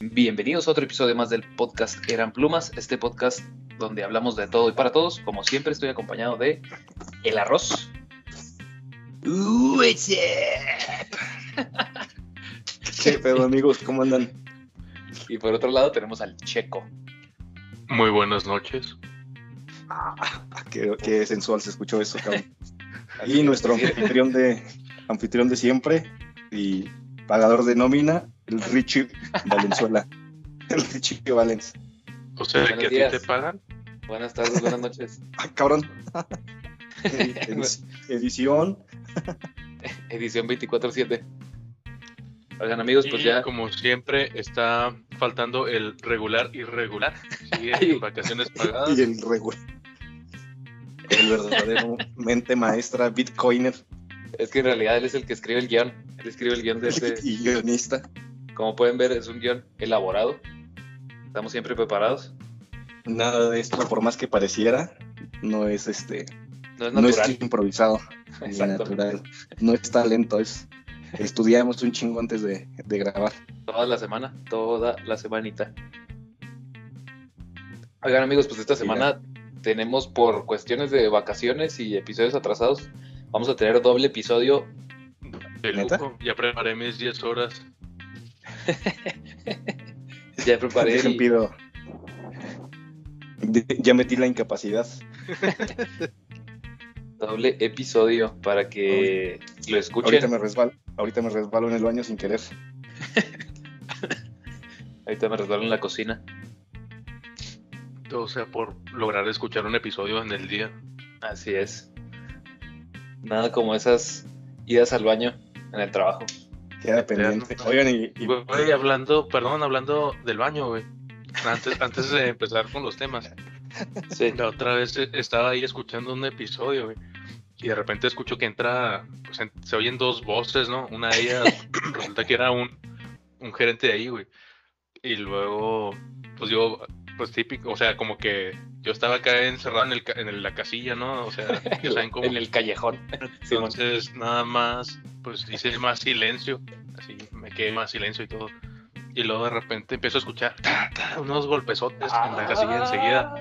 Bienvenidos a otro episodio más del podcast Eran Plumas, este podcast donde hablamos de todo y para todos. Como siempre estoy acompañado de El Arroz. ¿Qué pedo, amigos? ¿Cómo andan? Y por otro lado tenemos al Checo. Muy buenas noches. Ah, qué, qué sensual se escuchó eso, cabrón. Y nuestro anfitrión de, anfitrión de siempre y pagador de nómina, el Richie Valenzuela. El Richie Valens. O sea, Buenos que a ti te pagan. Buenas tardes, buenas noches. Ah, cabrón. Edi- Edición. Edición 24-7. Oigan amigos, pues Y ya como siempre, está faltando el regular irregular. En vacaciones pagadas. Y el regular. El verdadero mente maestra, bitcoiner es que en realidad él es el que escribe el guion. Él escribe el guion de este. y guionista. Como pueden ver, es un guion elaborado. Estamos siempre preparados. Nada de esto, por más que pareciera, no es este, No es no natural. es improvisado, Exactamente. natural. No es talento, es estudiamos un chingo antes de, de grabar. Toda la semana, toda la semanita. Oigan amigos, pues esta semana tenemos por cuestiones de vacaciones y episodios atrasados, vamos a tener doble episodio. De lujo. Ya preparé mis 10 horas. Ya preparé Dejen el- pido. De- ya metí la incapacidad. doble episodio para que lo escuchen. Ahorita me resbalo, ahorita me resbalo en el baño sin querer. Ahorita me resbalo en la cocina. O sea, por lograr escuchar un episodio en el día. Así es. Nada como esas idas al baño en el trabajo. Queda pendiente. Oigan, y, y- Güey, hablando, perdón, hablando del baño, güey. Antes, antes de empezar con los temas. Sí. La otra vez eh, estaba ahí escuchando un episodio, güey. Y de repente escucho que entra, pues en- se oyen dos voces, ¿no? Una de ellas resulta que era un, un gerente de ahí, güey. Y luego, pues yo, pues típico, o sea, como que yo estaba acá encerrado en, el, ca- en la casilla, ¿no? O sea, ya saben cómo. En el callejón. Entonces, nada más, pues hice más silencio, así me quedé más silencio y todo. Y luego de repente empiezo a escuchar ta, ta, unos golpesotes en la casilla enseguida.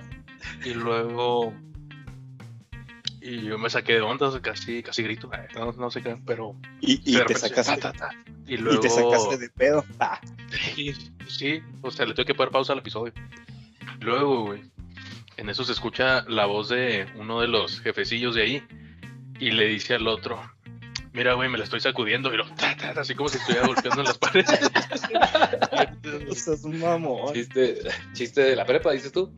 Y luego. Y yo me saqué de onda, casi, casi grito, eh, no, no sé qué, pero. y- y te repente, sacaste, ta, ta, ta. Y y luego. te sacaste de pedo. Ah, Sí, sí, o sea, le tengo que poner pausa al episodio. Luego, güey, en eso se escucha la voz de uno de los jefecillos de ahí y le dice al otro, mira, güey, me la estoy sacudiendo, y lo, ta, ta, ta, así como si estuviera golpeando en las paredes. estás un mamón. Chiste, chiste de la prepa, dices tú.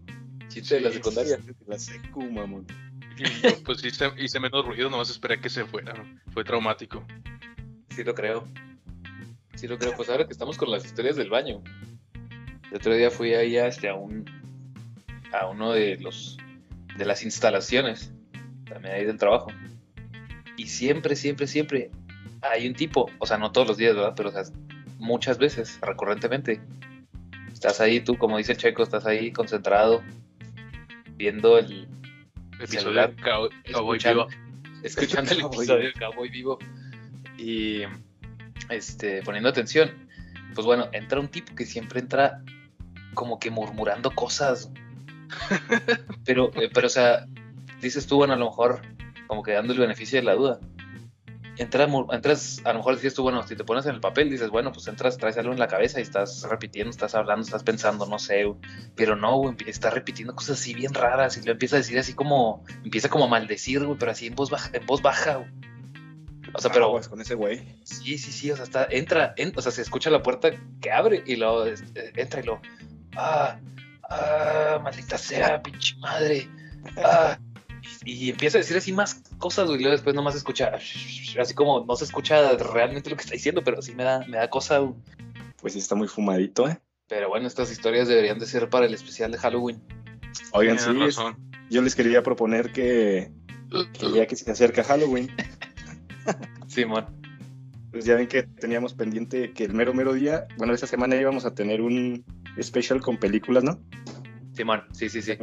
Chiste de la secundaria. De La secu, mamón. Y yo, pues hice, hice menos ruido, nomás esperé a que se fuera. ¿no? Fue traumático. Sí lo creo. Sí lo creo. Pues ahora que estamos con las historias del baño. El otro día fui ahí a, este, a un a uno de los de las instalaciones también ahí del trabajo. Y siempre, siempre, siempre hay un tipo, o sea, no todos los días, ¿verdad? Pero o sea, muchas veces, recurrentemente. Estás ahí, tú, como dice el checo, estás ahí concentrado, viendo el, Episodio Celular. Cowboy escuchando, Vivo. escuchando el episodio de Cowboy Vivo y este, poniendo atención. Pues bueno, entra un tipo que siempre entra como que murmurando cosas. Pero, eh, pero o sea, dices tú, bueno, a lo mejor como que dando el beneficio de la duda. Entra, mur- entras, a lo mejor dices tú, bueno, si te pones en el papel, dices, bueno, pues entras, traes algo en la cabeza y estás repitiendo, estás hablando, estás pensando, no sé, pero no, güey, empie- está repitiendo cosas así bien raras y lo empieza a decir así como, empieza como a maldecir, güey, pero así en voz baja, en voz baja, güey. O sea, pero Aguas con ese güey. sí, sí, sí, o sea, está, entra, en- o sea, se escucha la puerta que abre y luego este, entra y lo, ah, ah, maldita sea, pinche madre, ah, y, y empieza a decir así más cosas, güey, y luego después nomás se escucha, así como no se escucha realmente lo que está diciendo, pero sí me da, me da cosa, güey. Pues sí está muy fumadito, ¿eh? Pero bueno, estas historias deberían de ser para el especial de Halloween. Oigan, sí, es- yo les quería proponer que, que ya que se acerca Halloween, Simón. pues ya ven que teníamos pendiente que el mero mero día, bueno, esta semana íbamos a tener un special con películas, ¿no? Simón, sí, sí, sí.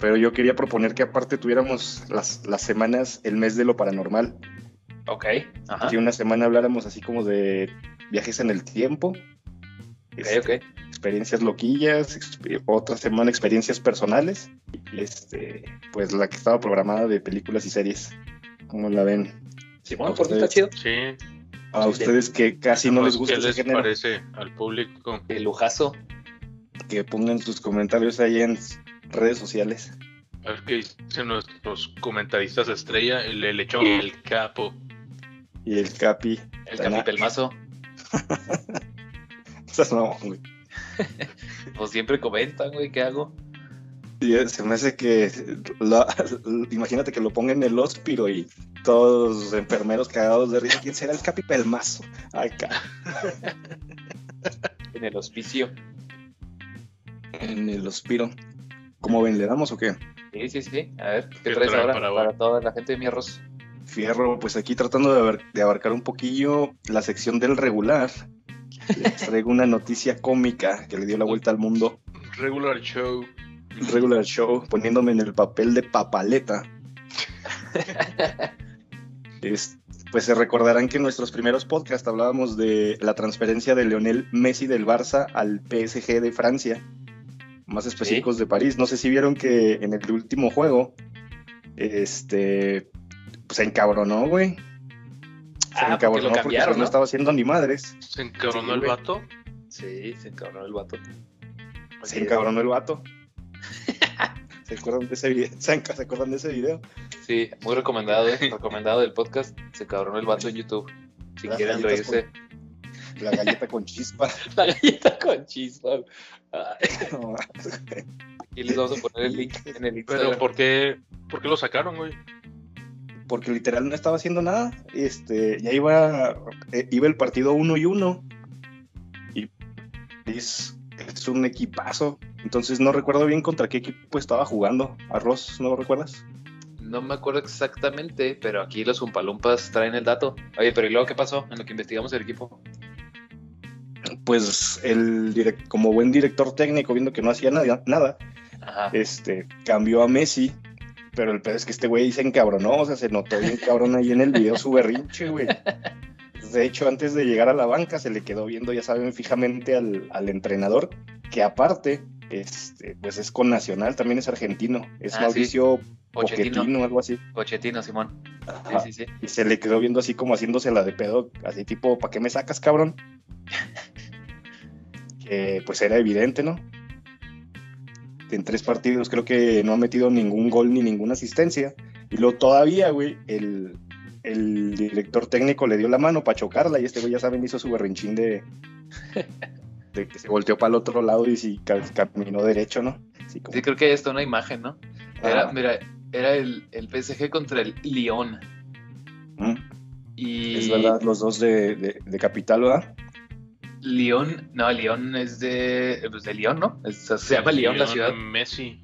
pero yo quería proponer que aparte tuviéramos las, las semanas, el mes de lo paranormal. Ok. Ajá. Que una semana habláramos así como de viajes en el tiempo. Ok, este, ok. experiencias loquillas, otra semana experiencias personales, y este, pues la que estaba programada de películas y series. ¿Cómo la ven? Simón, por está chido. Sí. A ustedes que casi no les gusta ¿Qué ese les género, parece al público? El lujazo. Que pongan sus comentarios ahí en redes sociales. A ver qué dicen nuestros comentaristas estrella, el, lechón, el capo. Y el Capi. El Tana. capitelmazo. Esas no, güey. Pues siempre comentan, güey, ¿qué hago? Y eh, se me hace que la- imagínate que lo pongan en el hóspiro y todos los enfermeros cagados de risa. ¿Quién será el Capi Pelmazo? Acá. En el hospicio. En el hospiro. ¿Cómo ven? ¿Le damos o qué? Sí, sí, sí. A ver, ¿qué, ¿Qué traes ahora para toda la gente de mi arroz? Fierro, pues aquí tratando de, abar- de abarcar un poquillo la sección del regular. Les traigo una noticia cómica que le dio la vuelta al mundo. Regular show. Regular Show, poniéndome en el papel de papaleta. Es- pues se recordarán que en nuestros primeros podcasts hablábamos de la transferencia de Leonel Messi del Barça al PSG de Francia, más específicos de París. No sé si vieron que en el último juego, este, pues se encabronó, güey. Se Ah, porque encabronó lo porque, cambiaron, pues, no ¿no? estaba haciendo ni madres. Se encabronó Sí, el güey. vato. Sí, se encabronó el vato. Se encabronó el vato. ¿Se acuerdan de ese video? ¿Se acuerdan de ese video? Sí, muy recomendado, eh. recomendado del podcast. Se encabronó el vato en YouTube. Si Las quieren reírse. La galleta con chispa. La galleta con chispa. Aquí les vamos a poner el link en el Instagram. Pero ¿por qué, ¿por qué lo sacaron, güey? porque literal no estaba haciendo nada. Este, ya iba, eh, iba el partido uno y uno. Y es, es un equipazo. Entonces no recuerdo bien contra qué equipo estaba jugando. Arroz, ¿no lo recuerdas? No me acuerdo exactamente, pero aquí los Umpalumpas traen el dato. Oye, pero ¿y luego qué pasó en lo que investigamos el equipo? Pues el direc- como buen director técnico, viendo que no hacía nada, nada Ajá. este, cambió a Messi. Pero el pedo es que este güey se encabronó, o sea, se notó bien cabrón ahí en el video su berrinche, güey. De hecho, antes de llegar a la banca, se le quedó viendo, ya saben, fijamente al, al entrenador, que aparte, este, pues es con Nacional, también es argentino, es Ah, sí. Mauricio. Pochettino, algo así. Pochettino, Simón. Sí, sí, sí. Y se le quedó viendo así como haciéndosela de pedo, así tipo, ¿para qué me sacas, cabrón? que pues era evidente, ¿no? En tres partidos creo que no ha metido ningún gol ni ninguna asistencia. Y luego todavía, güey, el, el director técnico le dio la mano para chocarla y este güey ya saben hizo su berrinchín de, de que se volteó para el otro lado y ca- caminó derecho, ¿no? Así como, Sí, creo que hasta una imagen, ¿no? Era, ah, mira, era el, el PSG contra el Lyon. mm, Y Es verdad, los dos de, de, de capital, ¿verdad? Lyon, no, Lyon es de, pues de Lyon, ¿no? Es- se llama Lyon la ciudad. Messi.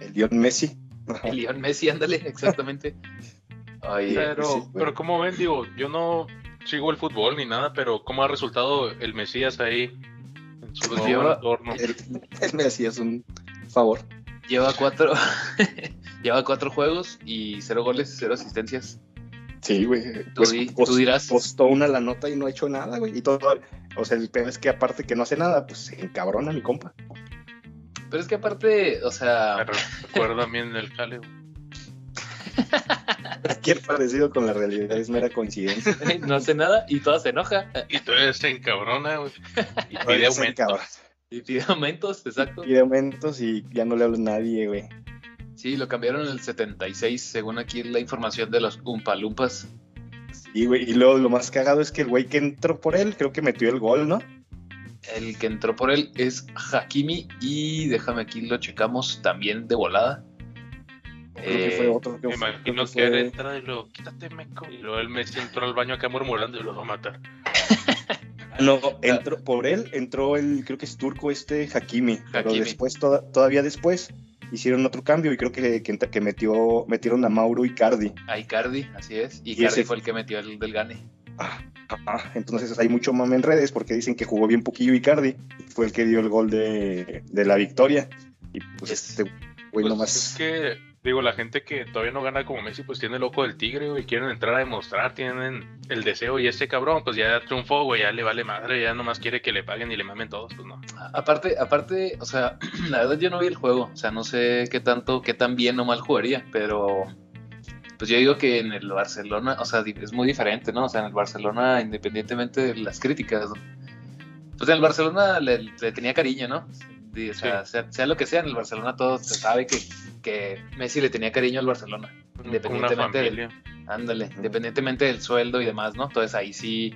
El Dion Messi. El Lyon Messi, ándale, exactamente. Pero, sí, pero como ven, digo, yo no sigo el fútbol ni nada, pero ¿cómo ha resultado el Mesías ahí en su Pues nuevo lleva- entorno? Él, él me hacías un favor. lleva cuatro, lleva cuatro juegos y cero goles, cero asistencias. Sí, güey. Tú Pues, tú dirás. Costó una la nota y no ha hecho nada, güey. Y todo. O sea, el peor es que aparte que no hace nada, pues se encabrona mi compa. Pero es que aparte, o Me sea, recuerda bien el Cale. güey. Cualquier parecido con la realidad es mera coincidencia. no hace nada y toda se enoja. Y todavía se encabrona, güey. Y pide Todavía se aumento. encabrona. Y pide aumentos, exacto. Pide aumentos y ya no le habla a nadie, güey. Sí, lo cambiaron en el 76, según aquí la información de los Umpalumpas. Sí, güey. Y luego lo más cagado es que el güey que entró por él, creo que metió el gol, ¿no? El que entró por él es Hakimi y déjame aquí lo checamos también de volada. Creo que Eh, fue otro que Me fue- imagino que fue- él entra y lo quítate, meco. Y luego el Messi entró al baño acá murmurando y lo va a matar. No, entró, por él entró el, creo que es turco este Hakimi, pero después, toda- todavía después, hicieron otro cambio y creo que, que, que metió, metieron a Mauro Icardi. A Icardi, así es. Y ese- fue el que metió el del Gane. Ah, ah, entonces hay mucho mame en redes porque dicen que jugó bien poquillo Icardi, fue el que dio el gol de, de la victoria. Y pues Es- este güey, Pues nomás. es que, digo, la gente que todavía no gana como Messi, pues tiene el ojo del tigre, güey, quieren entrar a demostrar, tienen el deseo, y este cabrón, pues ya triunfó, güey, ya le vale madre, ya nomás quiere que le paguen y le mamen todos, pues no. Aparte, aparte, o sea, la verdad yo no vi el juego, o sea, no sé qué tanto, qué tan bien o mal jugaría, pero pues yo digo que en el Barcelona, o sea, es muy diferente, ¿no? O sea, en el Barcelona, independientemente de las críticas, pues en el Barcelona le tenía cariño, ¿no? O sea, sea, sea lo que sea, en el Barcelona todo se sabe que, que Messi le tenía cariño al Barcelona. Independientemente del. Ándale, independientemente del sueldo y demás, ¿no? Entonces ahí sí,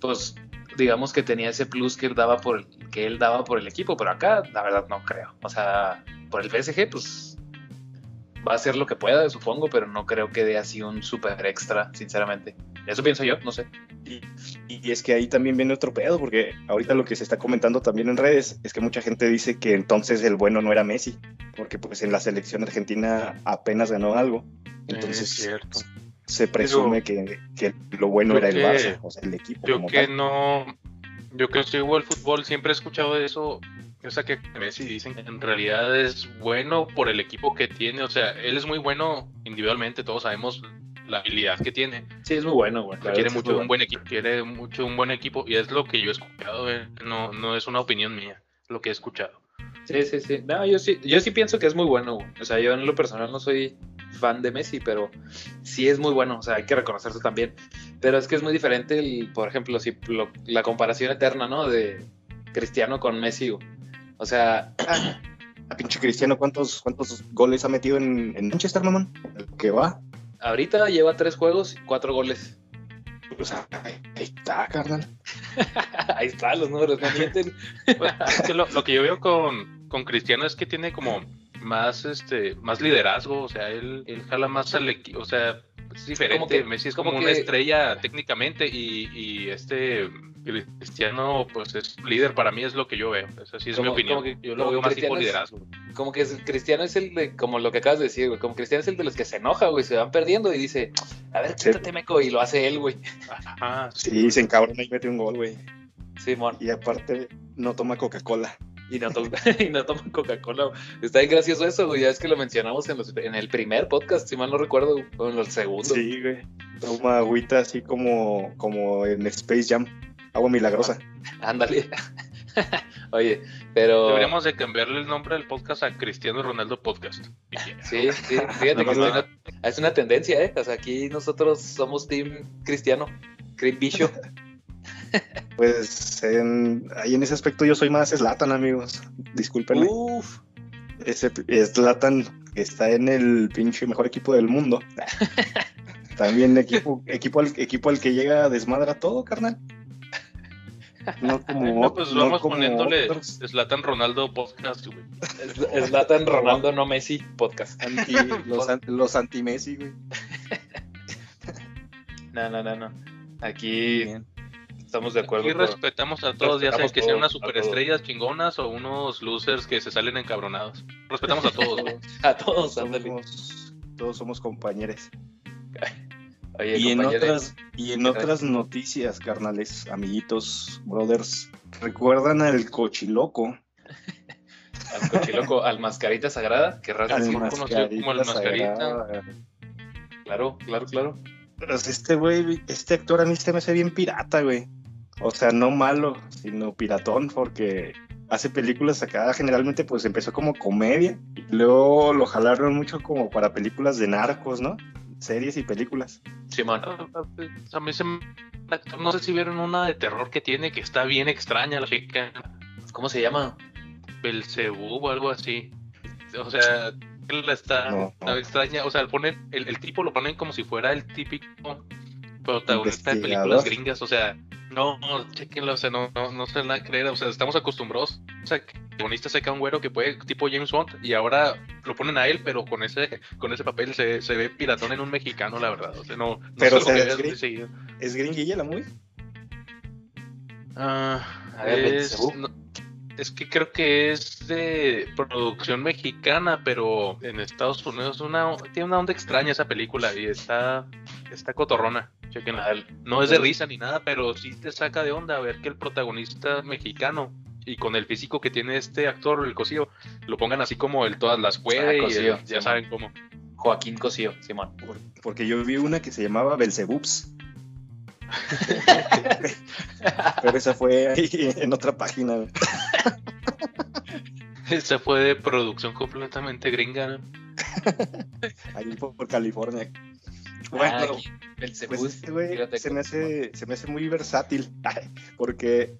pues digamos que tenía ese plus que él daba por el, que él daba por el equipo, pero acá la verdad no creo. O sea, por el PSG, pues va a hacer lo que pueda, supongo, pero no creo que dé así un super extra, sinceramente. Eso pienso yo, no sé. Y, y es que ahí también viene otro pedo, porque ahorita lo que se está comentando también en redes es que mucha gente dice que entonces el bueno no era Messi, porque pues en la selección argentina apenas ganó algo. es Entonces cierto. se presume que, que lo bueno era el que- Barça, o sea, el equipo. Yo como que tal. no, yo que sigo el fútbol, siempre he escuchado eso, o sea, que Messi dicen que en realidad es bueno por el equipo que tiene, o sea, él es muy bueno individualmente, todos sabemos la habilidad que tiene, Sí, es muy bueno, güey. Quiere mucho muy un buen equipo, quiere mucho un buen equipo y es lo que yo he escuchado, eh, no, no es una opinión mía, lo que he escuchado. Sí, sí, sí. No, yo sí, yo sí pienso que es muy bueno, güey. O sea, yo en lo personal no soy fan de Messi, pero sí es muy bueno. O sea, hay que reconocerlo también. Pero es que es muy diferente, el, por ejemplo, si lo- la comparación eterna, ¿no? De Cristiano con Messi. güey. O sea, A pinche Cristiano, ¿cuántos, cuántos goles ha metido en, en Manchester, mamón? El que va. Ahorita lleva tres juegos y cuatro goles. O sea, ahí, ahí está, carnal. Ahí están los números, no mienten. Pues, es que lo, lo que yo veo con, con Cristiano es que tiene como más este más liderazgo, o sea, él, él jala más al equipo, o sea, es diferente. Que- Messi es como como, una que- estrella técnicamente y, y este Cristiano pues es líder para mí es lo que yo veo. Esa sí es Como- mi opinión. como que- yo lo como veo más tipo Cristiano es- liderazgo. Como que es- Cristiano es el de, como lo que acabas de decir, güey. Como Cristiano es el de los que se enoja, güey. Se van perdiendo y dice, a ver, Sí. quítate, meco. Y lo hace él, güey. Ajá, sí. Sí, se encabrona y mete un gol, güey. Simón. Y aparte, no toma Coca-Cola. Y no, to- y no toman Coca-Cola. Está bien gracioso eso, güey. Ya es que lo mencionamos en, los- en el primer podcast, si mal no recuerdo, o en el segundo. Sí, güey. Toma agüita así como, como en Space Jam. Agua milagrosa. Ándale. Oye, pero. Deberíamos de cambiarle el nombre del podcast a Cristiano Ronaldo Podcast. Sí, sí, fíjate que No, not- es una tendencia, ¿eh? O sea, aquí nosotros somos Team Cristiano, Chris Bishop. Pues en- ahí en ese aspecto yo soy más Slatan, amigos. Discúlpenme. Uf, Ese Slatan está en el pinche mejor equipo del mundo. También equipo, equipo, al, equipo al que llega a desmadra todo, carnal. No como, No, pues no vamos como poniéndole Slatan Ronaldo Podcast, güey. es Zlatan Ronaldo, no Messi, podcast. anti, los, los anti-Messi, güey. No, no, no, no. Aquí estamos de acuerdo. Aquí respetamos a todos, ya sea que sean unas todos, superestrellas chingonas o unos losers que se salen encabronados. Respetamos a todos, güey. A todos. Somos- todos somos compañeros. Oye, Y en, otras, y en otras noticias, carnales, amiguitos, brothers, ¿recuerdan al cochiloco? al cochiloco, al mascarita sagrada, decir. mas- conocido como el Mascarita. Sagrada. Claro, claro, claro. Pues este güey, este actor a mí se me hace bien pirata, güey. O sea, no malo, sino piratón, porque hace películas acá, generalmente pues empezó como comedia, y luego lo jalaron mucho como para películas de narcos, ¿no? Series y películas. Simón. A mí se me... No sé si vieron una de terror que tiene que está bien extraña la chica. ¿Cómo se llama? Belcebú o algo así. O sea, él está, No. está extraña. O sea, ponen, el, el tipo lo ponen como si fuera el típico protagonista de películas gringas. O sea, no, no, chequenlo, o sea, no, no, no se van a creer. O sea, estamos acostumbrados. O sea, que el protagonista seca un güero que puede, tipo James Bond, y ahora lo ponen a él, pero con ese, con ese papel se, se ve piratón en un mexicano, la verdad. O sea, no, no Pero se lo describe- muy seguido. ¿Es gringuilla la muy? Ah, A ver, es, no, es que creo que es de producción mexicana, pero en Estados Unidos una, tiene una onda extraña esa película y está, está cotorrona. Chequenla. No es de risa ni nada, pero sí te saca de onda ver que el protagonista mexicano y con el físico que tiene este actor, el cosío, lo pongan así como el todas las puede Ah, y Cosío, el- sí, ya saben cómo. Joaquín Cosío, Simón. Por- porque yo vi una que se llamaba Belzebups. Pero esa fue ahí en otra página. Se fue de producción completamente gringa. ¿no? Ahí por, por California. Bueno, el pues este se cómo- me, hace, se me hace muy versátil. Porque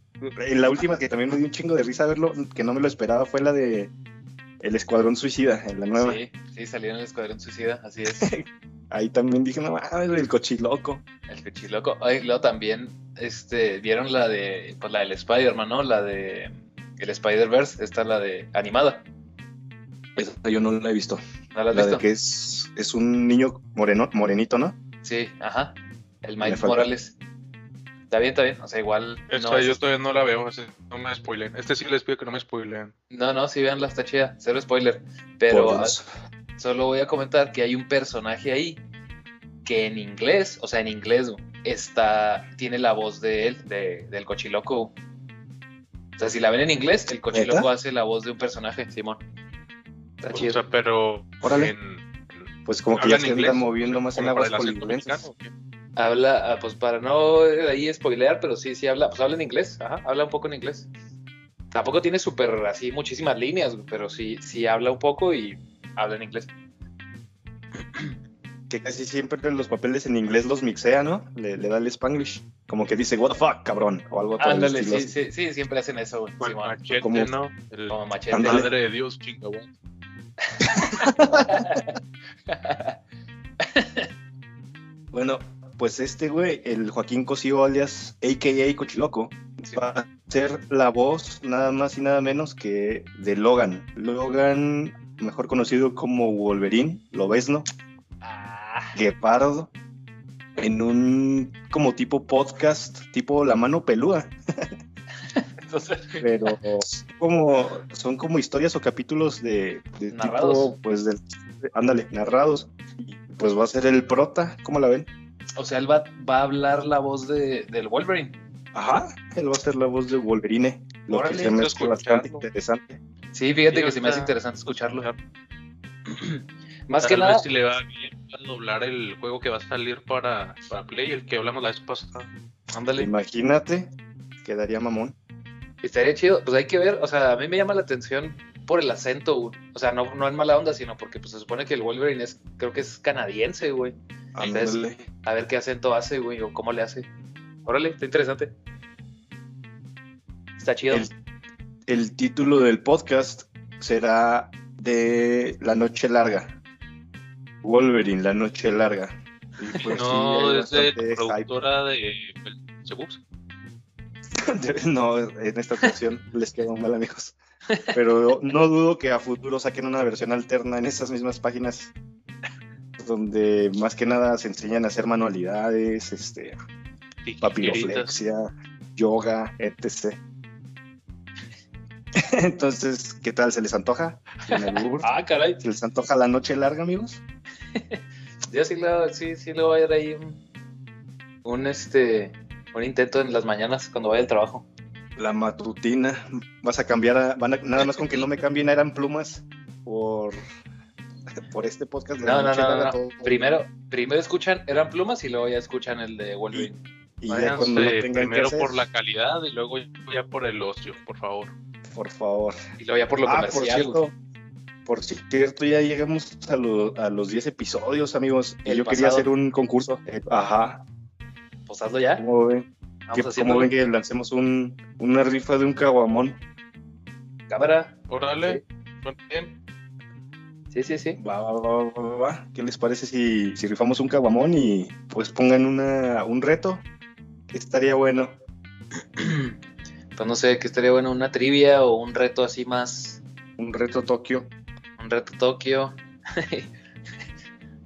en la última que también me dio un chingo de risa verlo, que no me lo esperaba, fue la de El Escuadrón Suicida, en la nueva. Sí, sí, salió en el Escuadrón Suicida, así es. Ahí también dije, no mames, el cochiloco. El cochiloco. Ay, luego también, este, vieron la de, pues la del Spider-Man, ¿no? La de el Spider-Verse, esta la de animada. Esa yo no la he visto. ¿No la has La visto? de que es, es un niño moreno, morenito, ¿no? Sí, ajá. El Miles. Morales. Está bien, está bien. O sea, igual. Esta no, yo es- todavía no la veo, no me spoilen. Este sí les pido que no me spoilen. no, no, sí, veanla, está chida. Cero spoiler. Pero ah, solo voy a comentar que hay un personaje ahí que en inglés, o sea, en inglés, está, tiene la voz de él, de, del cochiloco. O sea, si la ven en inglés, el cochiloco hace la voz de un personaje, Simón. Está O sea, pero Órale. en- Pues como que ya ¿hablan se inglés? anda moviendo más en aguas el acento polinelenses. mexicano, ¿o qué? Habla, ah, pues para no eh, ahí spoilear, pero sí, sí habla, pues habla en inglés, ajá, habla un poco en inglés. Tampoco tiene súper así muchísimas líneas, pero sí, sí habla un poco y habla en inglés. Que casi siempre los papeles en inglés los mixea, ¿no? Le, le da el spanglish. Como que dice, what the fuck, cabrón. O algo Ándale, sí, así. sí, sí, siempre hacen eso, güey. Machete, Como- ¿no? El Como machete. Madre de Dios, chingada. Bueno, pues este güey, el Joaquín Cosío alias AKA Cochiloco, Sí. va a ser la voz nada más y nada menos que de Logan. Logan, mejor conocido como Wolverine, lo ves, ¿no? Ah, Guepardo, en un como tipo podcast, tipo La Mano Pelúa, entonces, pero como son como historias o capítulos de, de Narrados. tipo, pues del, ándale, narrados. Y pues va a ser el prota, ¿cómo la ven? o sea, él va, va a hablar la voz de, del Wolverine. Ajá, él va a ser la voz de Wolverine, lo Órale, que se me hace bastante interesante. Sí, fíjate Sí, que se me hace interesante escucharlo. Más que nada, si le va bien a doblar el juego que va a salir para, para Play, el que hablamos la vez pasada. ándale. Imagínate, quedaría mamón. Estaría chido, pues hay que ver, o sea, a mí me llama la atención por el acento, güey. o sea, no, no en mala onda, sino porque pues se supone que el Wolverine es, creo que es canadiense, güey. Entonces, a ver qué acento hace, güey, o cómo le hace. Órale, está interesante. Está chido. El, el título del podcast será de La Noche Larga. Wolverine, La Noche Larga. Y pues no, es de productora de. No, en esta ocasión les quedó mal, amigos. Pero no dudo que a futuro saquen una versión alterna en esas mismas páginas donde más que nada se enseñan a hacer manualidades, este, papiroflexia, yoga, etc. Entonces, ¿qué tal? ¿Se les antoja? Ah, caray. ¿Se les antoja la noche larga, amigos? Yo sí le, sí, sí le voy a dar ahí un, un, este, un intento en las mañanas cuando vaya al trabajo. La matutina. Vas a cambiar a, van a- nada más con que no me cambien a eran plumas por, por este podcast de la No, no, noche no, no, no. todo- Primero, primero escuchan Eran Plumas y luego ya escuchan el de Wolverine. y ya cuando no tengan que primero hacer, por la calidad y luego ya por el ocio, por favor. por favor. Y luego ya por lo Ah, por comercial. güey. cierto, por cierto, ya llegamos a, lo- a los 10 episodios, amigos. Y El yo quería hacer un concurso. Eh, ajá. Pues hazlo ya. ¿Cómo ven? Vamos ¿Qué- ¿Cómo ven que lancemos un, una rifa de un caguamón? cámara. Órale, bien. Sí, sí, sí. Va, va, va, va, va, va. ¿Qué les parece si, si rifamos un caguamón y pues pongan una, un reto? Que estaría bueno. Pues no sé, que estaría bueno una trivia o un reto así más. Un reto Tokio. Un reto Tokio.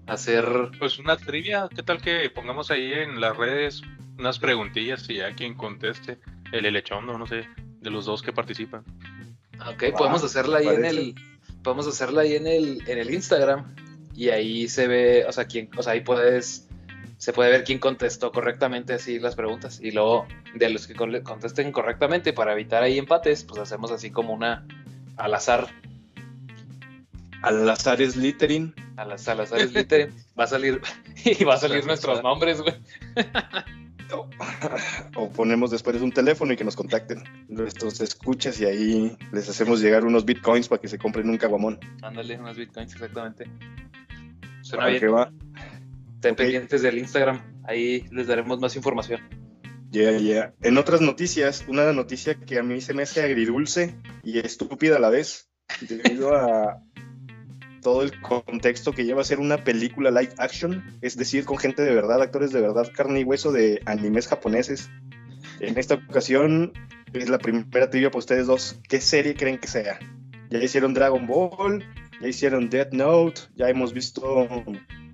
Hacer. Pues una trivia, ¿qué tal que pongamos ahí en las redes unas preguntillas y ya quien conteste, el Elechondo, no sé, de los dos que participan. Ok, Va, podemos hacerla ahí en el. Podemos hacerla ahí en el, en el Instagram. Y ahí se ve, o sea, quién, o sea, ahí puedes. Se puede ver quién contestó correctamente así las preguntas. Y luego, de los que con- contesten correctamente, para evitar ahí empates, pues hacemos así como una al azar Al azar es littering. A las Salazar Slytherin. Va a salir. Y va a salir nuestros nombres, güey. O, o ponemos después un teléfono y que nos contacten nuestros escuchas y ahí les hacemos llegar unos bitcoins para que se compren un caguamón. Ándale, unos bitcoins, exactamente. Suena Para bien. que va. Estén pendientes del Instagram. Ahí les daremos más información. Yeah, yeah. En otras noticias, una noticia que a mí se me hace agridulce y estúpida a la vez, debido a todo el contexto que lleva a ser una película live action, es decir, con gente de verdad, actores de verdad, carne y hueso de animes japoneses. En esta ocasión es la primera trivia para ustedes dos. ¿Qué serie creen que sea? Ya hicieron Dragon Ball, ya hicieron Death Note, ya hemos visto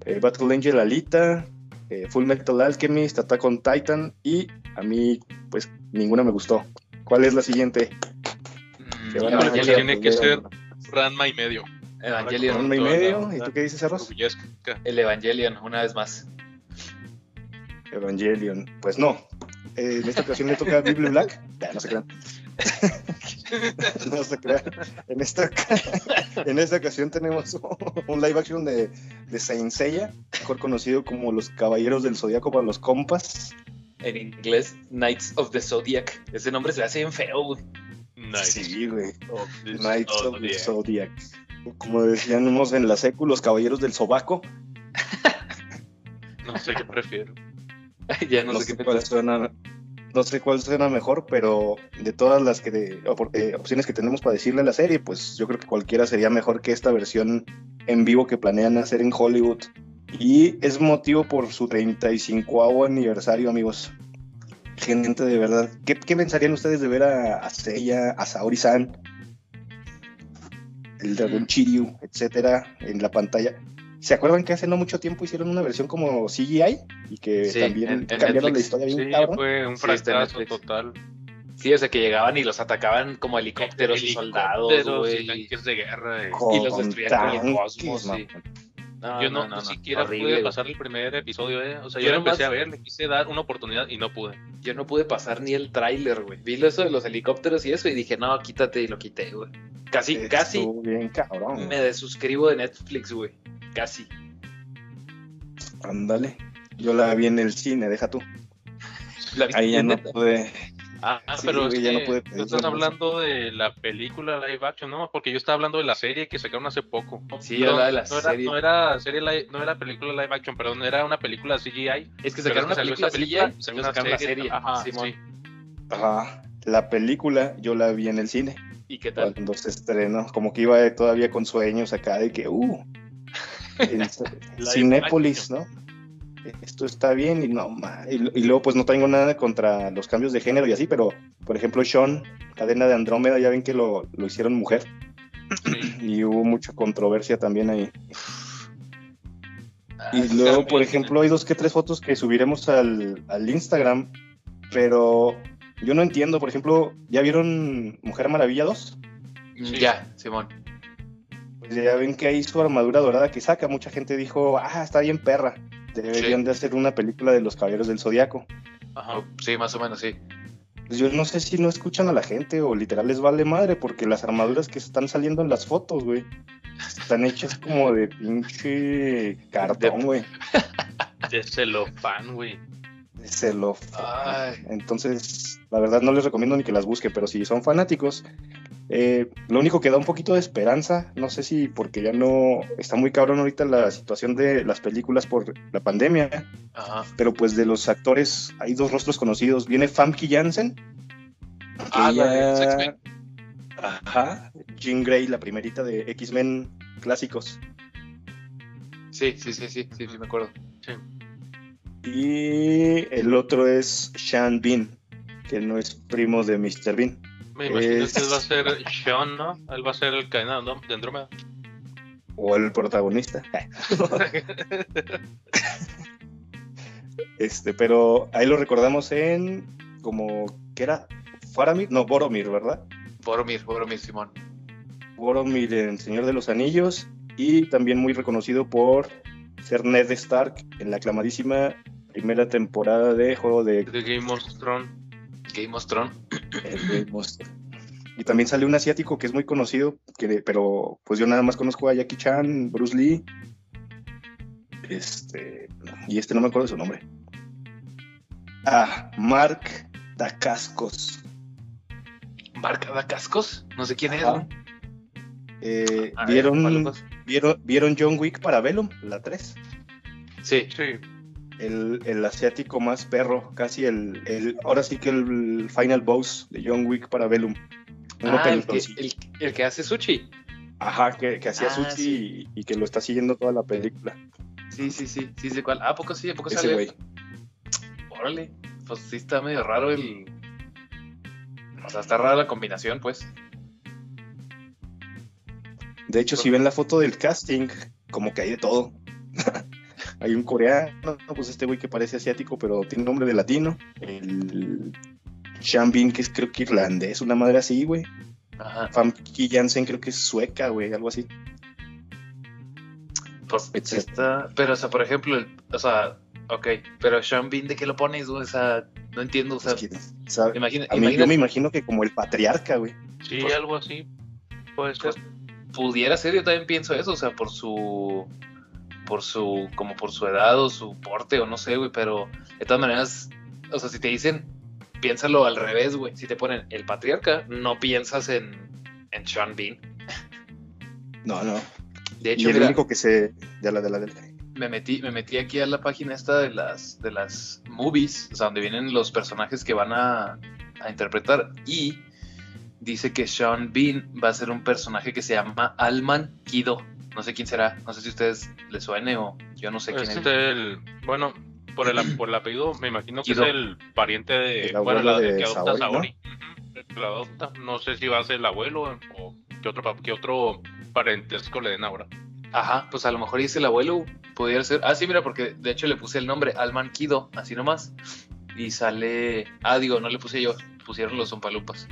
eh, Battle Angel Alita, eh, Full Metal Alchemist, Attack on Titan y a mí pues ninguna me gustó. ¿Cuál es la siguiente? Mm, tiene que ser Ranma y medio. Evangelion. ¿Ranma y medio? la- ¿Y tú qué dices, Arroz? El Evangelion, una vez más. Evangelion. Pues no. Eh, en esta ocasión le toca a Bible Black. Ya, no se crean. no se crean. En esta, en esta ocasión tenemos un live action de, de Saint Seiya, mejor conocido como Los Caballeros del Zodíaco para los compas. En inglés, Knights of the Zodiac. Ese nombre se le hace bien feo, güey. Nice. Sí, güey. Knights of the. Zodiac. Como decíamos en la secu, los Caballeros del Sobaco. No sé qué prefiero. ya no, No, sé sé qué cuál suena, no sé cuál suena mejor, pero de todas las que de- eh, opciones que tenemos para decirle a la serie, pues yo creo que cualquiera sería mejor que esta versión en vivo que planean hacer en Hollywood. Y es motivo por su 35 aniversario, amigos. Gente, de verdad. ¿Qué, qué pensarían ustedes de ver a, a Seiya, a Saori-san, el dragón Chiryu, etcétera, en la pantalla? ¿Se acuerdan que hace no mucho tiempo hicieron una versión como CGI? Y que Sí, también en- en cambiaron la Netflix. historia bien Sí, cabrón. fue un Sí, fracaso Netflix. total. Sí, o sea, que llegaban y los atacaban como helicópteros y soldados, Helicópteros y güey. tanques de guerra. eh. Y los destruían con el cosmos, man. No, Yo no, no, no, ni no, siquiera horrible, pude pasar el primer episodio, ¿eh? O sea, Yo yo, nomás- empecé a ver, le quise dar una oportunidad y no pude. Yo no pude pasar ni el tráiler, güey. Vi eso de los helicópteros y eso y dije, no, quítate y lo quité, güey. Casi, casi Estuvo bien cabrón. me desuscribo de Netflix, güey. Casi. Ándale. Yo la vi en el cine, deja tú. ¿La viste Ahí ya no neta? pude. Ah, Sí, pero es ya que no pedir otra cosa. hablando de la película live action, ¿no? Porque yo estaba hablando de la serie que sacaron hace poco. Sí, Perdón, hablaba de la no era, serie. No era, serie li- no era película live action, perdón, era una película CGI. Es que sacaron una película, esa película, CGI, salió y una sacaron la serie, serie. ajá, Simón. sí. Ajá. La película yo la vi en el cine ¿Y qué tal? cuando se estrenó. Como que iba todavía con sueños acá de que, uh, Cinépolis, ¿no? Esto está bien y no, y, y luego pues no tengo nada contra los cambios de género y así, pero por ejemplo Sean, cadena de Andrómeda, ya ven que lo, lo hicieron mujer Sí. y hubo mucha controversia también ahí. Ah, Y luego, por ejemplo, hay dos que tres fotos que subiremos al, al Instagram, pero yo no entiendo, por ejemplo, ¿ya vieron Mujer Maravilla 2? Sí. Ya, Simón. Pues ya ven que ahí su armadura dorada que saca, mucha gente dijo, ah, está bien perra, deberían Sí. de hacer una película de los Caballeros del Zodiaco. Ajá. Oh, Sí, más o menos, sí. Pues yo no sé si no escuchan a la gente o literal les vale madre, porque las armaduras que están saliendo en las fotos, güey, están hechas como de pinche cartón, güey. De celofán, güey. de celofán. Ay. Entonces, la verdad no les recomiendo ni que las busquen, pero si son fanáticos, eh, lo único que da un poquito de esperanza, no sé si porque ya no está muy cabrón ahorita la situación de las películas por la pandemia, Ajá. pero pues de los actores hay dos rostros conocidos. Viene Famke Janssen. que Ah, ella-. Ajá. Jean Grey, la primerita de X-Men clásicos. Sí, sí, sí, sí, sí, sí, me acuerdo. Sí. Y el otro es Sean Bean, que no es primo de Mr. Bean. Me imagino Es- que él va a ser Sean, ¿no? Él va a ser el cadena ¿no? de Andrómeda. O el protagonista. este, pero ahí lo recordamos en como que era Faramir, no, Boromir, ¿verdad? Boromir, Boromir, Simón. Boromir en Señor de los Anillos y también muy reconocido por ser Ned Stark en la aclamadísima primera temporada de Juego de De Game of Thrones. Game of Thrones. el Game of- Y también sale un asiático que es muy conocido, que, pero pues yo nada más conozco a Jackie Chan, Bruce Lee. Este, y este no me acuerdo de su nombre. Ah, Mark Dacascos. ¿Mark Dacascos? No sé quién es. ¿no? Eh, ver, ¿vieron. ¿vieron, ¿Vieron John Wick para Venom, la 3? Sí. Sí. El, el asiático más perro, casi el, el. Ahora sí que el final boss de John Wick para. Uno Ah, el que, el, el que hace sushi. Ajá, que, que hacía Ah, sushi sí. y, y que lo está siguiendo toda la película. Sí, sí, sí. Sí, sé cuál. Ah, ¿a poco sí? ¿A poco Ese sale? güey. Órale. Pues sí está medio raro el... O sea, está rara la combinación, pues. De hecho, si ven la foto del casting, como que hay de todo. hay un coreano, pues este güey que parece asiático, pero tiene nombre de latino. El Sean Bean, que es creo que irlandés, una madre así, güey. Ajá. Famke Janssen creo que es sueca, güey, algo así. Pues Etcétera. está... Pero, o sea, por ejemplo, el- o sea... Ok, pero Sean Bean, ¿de qué lo pones, güey? O sea, no entiendo, o sea... Es que, ¿sabe? Imagina, A mí, imagina- yo me imagino que como el patriarca, güey. Sí, Pues- algo así. Puede ser. Pues, pudiera ser, yo también pienso eso, o sea, por su por su como por su edad o su porte o no sé, güey, pero de todas maneras, o sea, si te dicen piénsalo al revés, güey, si te ponen el patriarca, no piensas en en Sean Bean. No, no. De Y hecho, el mira, único que se. De la de la de la- me metí me metí aquí a la página esta de las de las movies, o sea, donde vienen los personajes que van a, a interpretar y dice que Sean Bean va a ser un personaje que se llama Alman Kido. No sé quién será, no sé si a ustedes les suene o yo no sé quién Es es. el, bueno, por el, por el apellido me imagino que Kido. es el pariente de, El bueno, la de que adopta Saori, ¿no? La adopta. No sé si va a ser el abuelo o qué otro, pa- qué otro parentesco le den ahora. Ajá, pues a lo mejor es el abuelo, pudiera ser. Ah, sí, mira, porque de hecho le puse el nombre Alman Kido, así nomás. Y sale. Ah, digo, no le puse yo, pusieron los Zompalupas.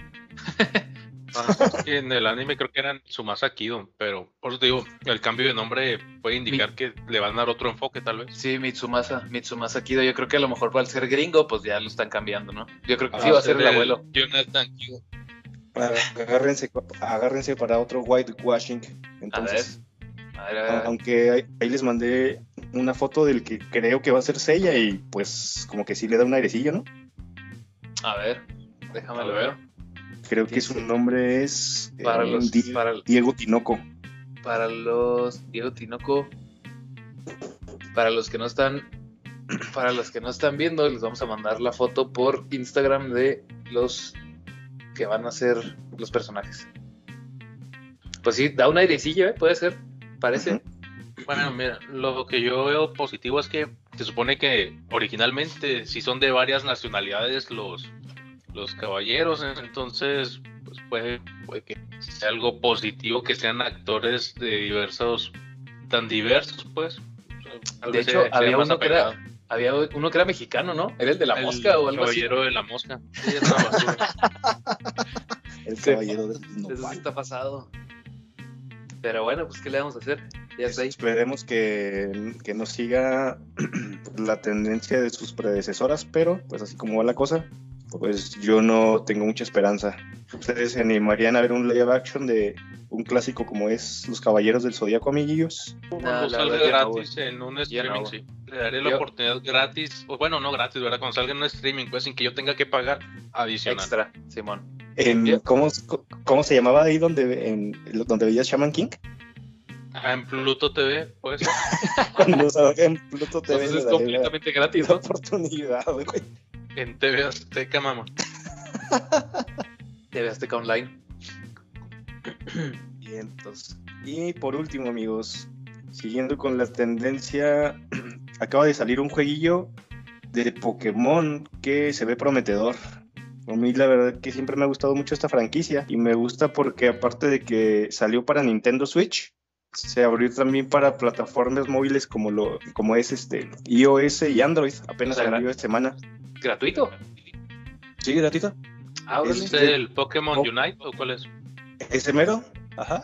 Ajá, en el anime creo que eran Sumasa Kido, pero por eso te digo, el cambio de nombre puede indicar que le van a dar otro enfoque tal vez. Sí, Mitsumasa, Mitsumasa Kido. Yo creo que a lo mejor al ser gringo, pues ya lo están cambiando, ¿no? Yo creo que Ah, sí va a ser el el abuelo. Jonathan Kido. Agárrense, agárrense para otro whitewashing. Entonces, A ver, a ver, a ver. aunque ahí, ahí les mandé una foto del que creo que va a ser Sella y pues como que sí le da un airecillo, ¿no? A ver, déjame A lo ver. Creo que su nombre es eh, Para los- Die- para el- Diego Tinoco. Para los Diego Tinoco, para los que no están, para los que no están viendo, les vamos a mandar la foto por Instagram de los que van a ser los personajes. Pues sí, da un airecillo, ¿eh? Puede ser, parece. Bueno, mira, lo que yo veo positivo es que se supone que originalmente si son de varias nacionalidades los, los caballeros, entonces pues puede, puede que sea algo positivo que sean actores de diversos, tan diversos pues. Tal De hecho, sea- había uno que era-. Había uno que era mexicano, ¿no? Era el de la El mosca o algo así. Caballero de la mosca. Sí, es. El caballero del Eso sí nopal. está pasado. Pero bueno, pues ¿qué le vamos a hacer? Ya está ahí. Esperemos que, que no siga la tendencia de sus predecesoras, pero pues así como va la cosa, pues yo no tengo mucha esperanza. ¿Ustedes se animarían a ver un live action de un clásico como es Los Caballeros del Zodíaco, amiguillos? Cuando salga no, gratis en un no, streaming, sí. Le daré la Yo- oportunidad gratis. O bueno, no gratis, ¿verdad? Cuando salga en un streaming, pues sin que yo tenga que pagar adicional. Extra, Simón. En-. ¿cómo, cómo se llamaba ahí donde, en, donde veías Shaman King? Ah, en Pluto TV, pues. Cuando salga en Pluto TV. Entonces es completamente gratis, la ¿no? oportunidad, güey. En TV Azteca, mamá. TV Azteca Online. Y por último, amigos, siguiendo con la tendencia, acaba de salir un jueguillo de Pokémon que se ve prometedor. A mí la verdad que siempre me ha gustado mucho esta franquicia y me gusta porque aparte de que salió para Nintendo Switch, se abrió también para plataformas móviles como lo como es este iOS y Android. Apenas O sea, salió esta semana. ¿Gratuito? Sí, gratuito. Ah. ¿Es Este- el Pokémon Oh. Unite o cuál es? ¿Ese mero? Ajá.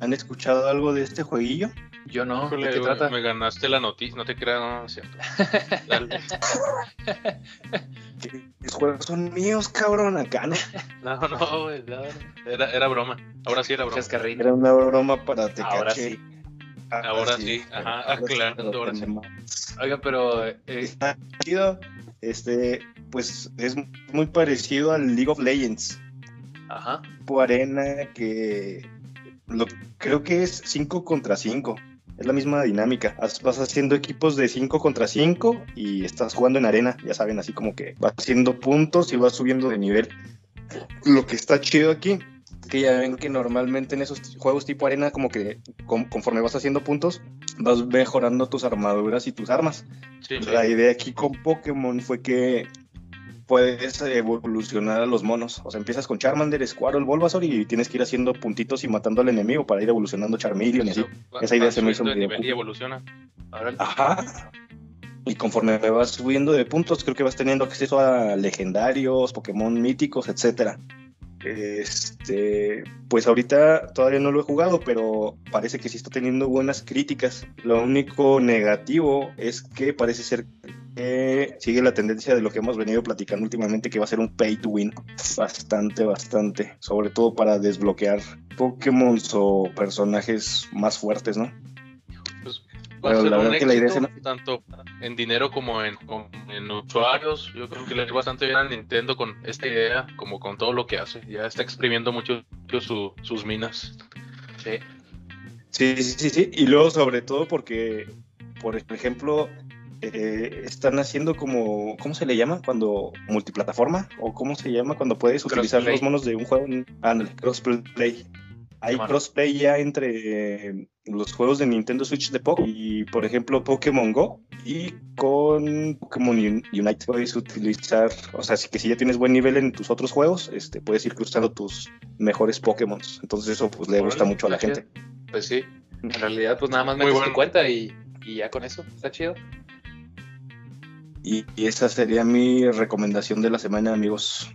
¿Han escuchado algo de este jueguillo? Yo no. Híjole, ¿De qué güey, trata? Me ganaste la noticia, no te creas, no, no es cierto. Dale. Los juegos son míos, cabrón, acá no. No, no, güey, no, era, era broma. Ahora sí era broma. Chascarrín. Era una broma para te Ahora caché. sí. Ahora sí, ajá, aclarando, ahora sí. Oiga, pero eh, Está chido. Este, pues es muy parecido al League of Legends. ajá. Tipo arena que lo, creo que es 5 contra 5. Es la misma dinámica. Vas haciendo equipos de 5 contra 5 y estás jugando en arena. Ya saben, así como que vas haciendo puntos y vas subiendo de nivel. Lo que está chido aquí, que ya ven que normalmente en esos juegos tipo arena, como que con- conforme vas haciendo puntos, vas mejorando tus armaduras y tus armas. Sí, La idea aquí con Pokémon fue que puedes evolucionar a los monos. O sea, empiezas con Charmander, Squirtle, Bulbasaur y tienes que ir haciendo puntitos y matando al enemigo para ir evolucionando Charmeleon y así. va- Esa idea va se me hizo medio nivel y evoluciona. Ahora Ajá. Y conforme me vas subiendo de puntos, creo que vas teniendo acceso a legendarios, Pokémon míticos, etcétera. Este, pues ahorita todavía no lo he jugado, pero parece que sí está teniendo buenas críticas. Lo único negativo es que parece ser que sigue la tendencia de lo que hemos venido platicando últimamente, que va a ser un pay to win. Bastante, bastante. Sobre todo para desbloquear Pokémon o personajes más fuertes, ¿no? Pues, va a Pero ser la un verdad que la idea tanto en dinero como en, como en usuarios. Yo creo que le va bastante bien a Nintendo con esta idea, como con todo lo que hace. Ya está exprimiendo mucho su- sus minas. sí. Sí, sí, sí, sí. Y luego, sobre todo, porque, por ejemplo, eh, están haciendo como, ¿cómo se le llama? Cuando multiplataforma, o cómo se llama cuando puedes utilizar Crossplay. los monos de un juego. en- Ándale, crossplay. Hay crossplay ya entre los juegos de Nintendo Switch de Pokémon y, por ejemplo, Pokémon Go y con Pokémon Un- Unite. Puedes utilizar, o sea, si que si ya tienes buen nivel en tus otros juegos, este, puedes ir cruzando tus mejores Pokémon. Entonces eso pues le gusta mucho a la gente. Pues sí. En realidad, pues nada más metes bueno. tu cuenta y, y ya con eso. Está chido. Y, y esa sería mi recomendación de la semana, amigos.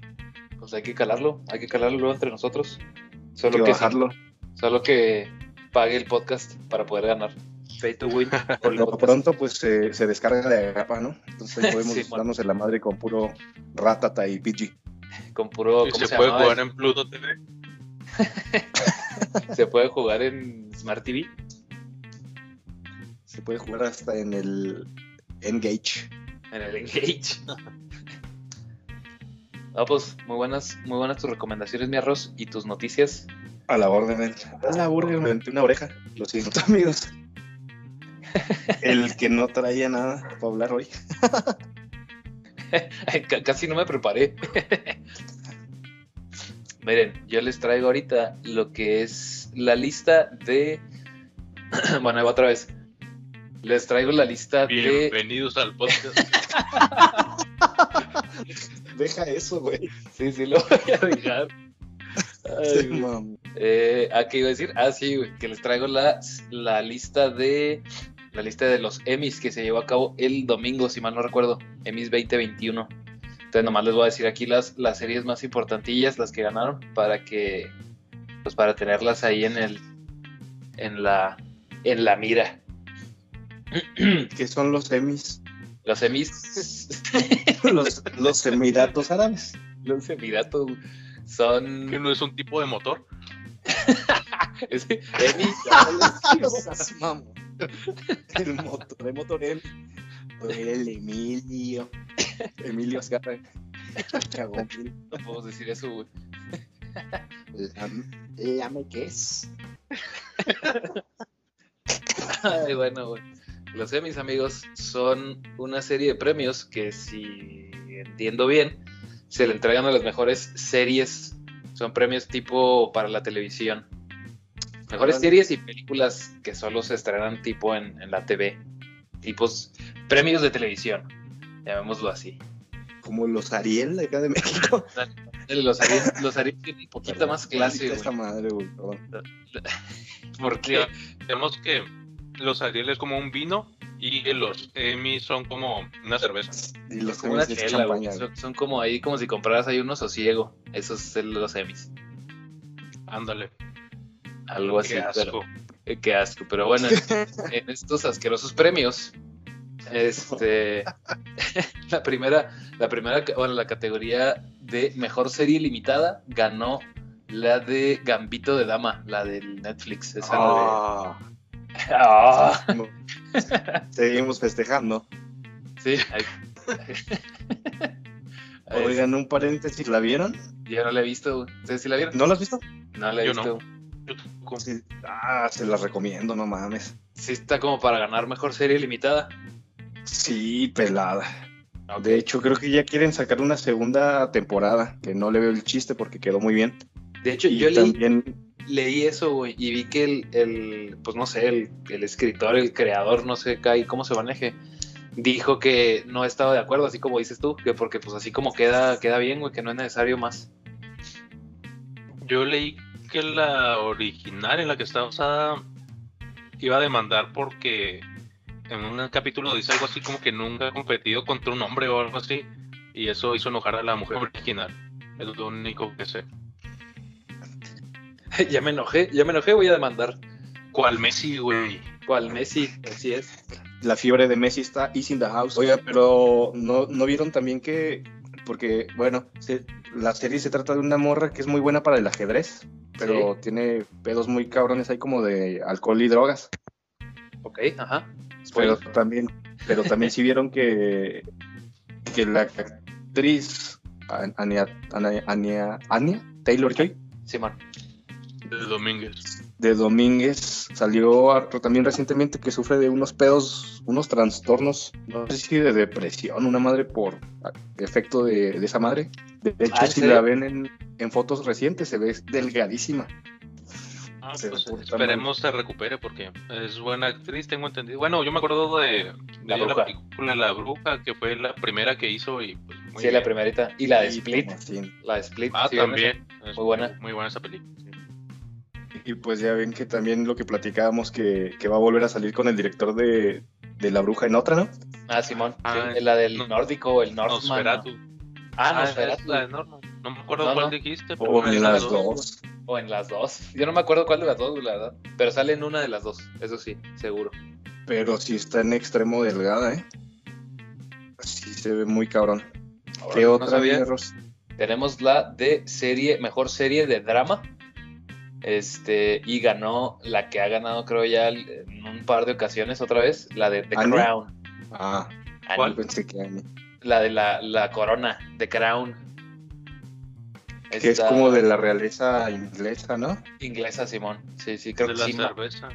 Pues hay que calarlo. Hay que calarlo luego entre nosotros. Hay Solo que que, bajarlo. solo que pague el podcast para poder ganar. Pay to win. Por lo pronto, pues se se descarga de Agapa, ¿no? Entonces ahí podemos Sí, darnos en la madre con puro Ratata y Pidgey. Con puro. Y ¿Cómo se, se, puede llamaba? jugar en Pluto TV. Se puede jugar en Smart TV. Se puede jugar hasta en el Engage. En el Engage. Ah, pues muy buenas, muy buenas tus recomendaciones, mi arroz, y tus noticias. A la orden. A la orden, me una oreja. Lo siento, amigos. El que no traía nada para hablar hoy. C- Casi no me preparé. Miren, yo les traigo ahorita lo que es la lista de. bueno, ahí va otra vez. Les traigo la lista de. Bienvenidos al podcast. Deja eso, güey. Sí, sí, lo voy a dejar. Ay. Mam. Eh, ¿A qué iba a decir? Ah, sí, güey, que les traigo la, la lista de la lista de los Emmys que se llevó a cabo el domingo, si mal no recuerdo, Emmys 2021. Entonces nomás les voy a decir aquí las, las series más importantillas, las que ganaron, para que, pues para tenerlas ahí en el, en la, en la mira. ¿Qué son los Emis? Los Emmys, Los, los Emiratos Árabes. los Emiratos son que no es un tipo de motor. es- mamón. El motor, el motor Emi. El Emilio. Emilio Azcarra. Cagón. no podemos decir eso, güey. Lame que es. Ay, bueno, güey. Los Emmys, amigos, son una serie de premios que, si entiendo bien, se le entregan a las mejores series. Son premios tipo para la televisión. Mejores series y películas que solo se estrenan tipo en, en la TV. Tipos premios de televisión. Llamémoslo así. Como los Ariel de acá de México. Los Ariel, los Ariel tienen un poquito más clase, esta madre, güey. Porque Vemos que los Ariel es como un vino y los Emmy son como una cerveza. Y los como una es chela. Son, son como ahí, como si compraras ahí unos sosiego. Esos son los Emmys. Ándale. Algo así. Qué pero- asco. Eh, Qué asco, pero bueno, en, en estos asquerosos premios, este, la primera, la primera, bueno, la categoría de mejor serie limitada ganó la de Gambito de Dama, la del Netflix, esa la Ah, de... Ah, seguimos festejando. sí, Oigan, un paréntesis, ¿la vieron? yo no la he visto, güey. ¿ustedes sí la vieron? ¿No la has visto? No la he Yo visto. Yo tampoco. Sí. Ah, se la recomiendo, no mames. Sí está como para ganar mejor serie limitada. Sí, pelada. De hecho, creo que ya quieren sacar una segunda temporada, que no le veo el chiste porque quedó muy bien. De hecho, Y yo también, leí eso, güey, y vi que el, el, pues no sé, el, escritor, el creador, no sé ahí cómo se maneje, dijo que no estaba de acuerdo, así como dices tú, que porque pues así como queda, queda bien, güey, que no es necesario más. Yo leí que la original en la que está basada iba a demandar porque en un capítulo dice algo así como que nunca ha competido contra un hombre o algo así. Y eso hizo enojar a la mujer original. Es lo único que sé. ya me enojé, ya me enojé, voy a demandar. ¿Cuál Messi, güey? ¿Cuál Messi? Así es. la fiebre de Messi está is in the house. Oiga, pero ¿no, no vieron también que, porque, bueno, se- la serie se trata de una morra que es muy buena para el ajedrez, pero tiene pedos muy cabrones ahí como de alcohol y drogas. Ok, ajá. Pero Spoiler. también, pero también sí vieron que, que la actriz An- Anya, Anya, Anya- Anya Taylor Joy Simón. De Domínguez. de Domínguez salió también recientemente que sufre de unos pedos, unos trastornos, no sé si de depresión, una madre por efecto de, de esa madre. De hecho, Ah, ¿en si la ven en, en fotos recientes, se ve delgadísima. Ah, Se pues, esperemos se recupere porque es buena actriz, tengo entendido. Bueno, yo me acuerdo de, de La la, película La Bruja, que fue la primera que hizo y pues muy Sí, la bien. primerita. Y la de Split. La de Split. Ah, ¿sí vieron también. Es Muy buena. Muy buena esa película. Y pues ya ven que también lo que platicábamos que, que va a volver a salir con el director de, de La Bruja en otra, ¿no? Ah, Simón. Ah, sí, la del no- nórdico, el Northman. Nosferatu. Ah, Ah, Nosferatu. la de Norman. No me acuerdo No, cuál no. dijiste. O pero es en la las dos. O en las dos. Yo no me acuerdo cuál de las dos, la verdad. Pero sale en una de las dos, eso sí, seguro. Pero sí está en extremo delgada, ¿eh? Sí se ve muy cabrón. ¿Qué No otra, Ros? Tenemos la de serie, mejor serie de drama. Este, y ganó la que ha ganado, creo ya, en un par de ocasiones otra vez, la de The. Crown. Ah. ¿Cuál? pensé que. La de la, la corona, The Crown. Que es como de la realeza inglesa, ¿no? Inglesa, Simón. Sí, sí, creo de que la sí. cerveza.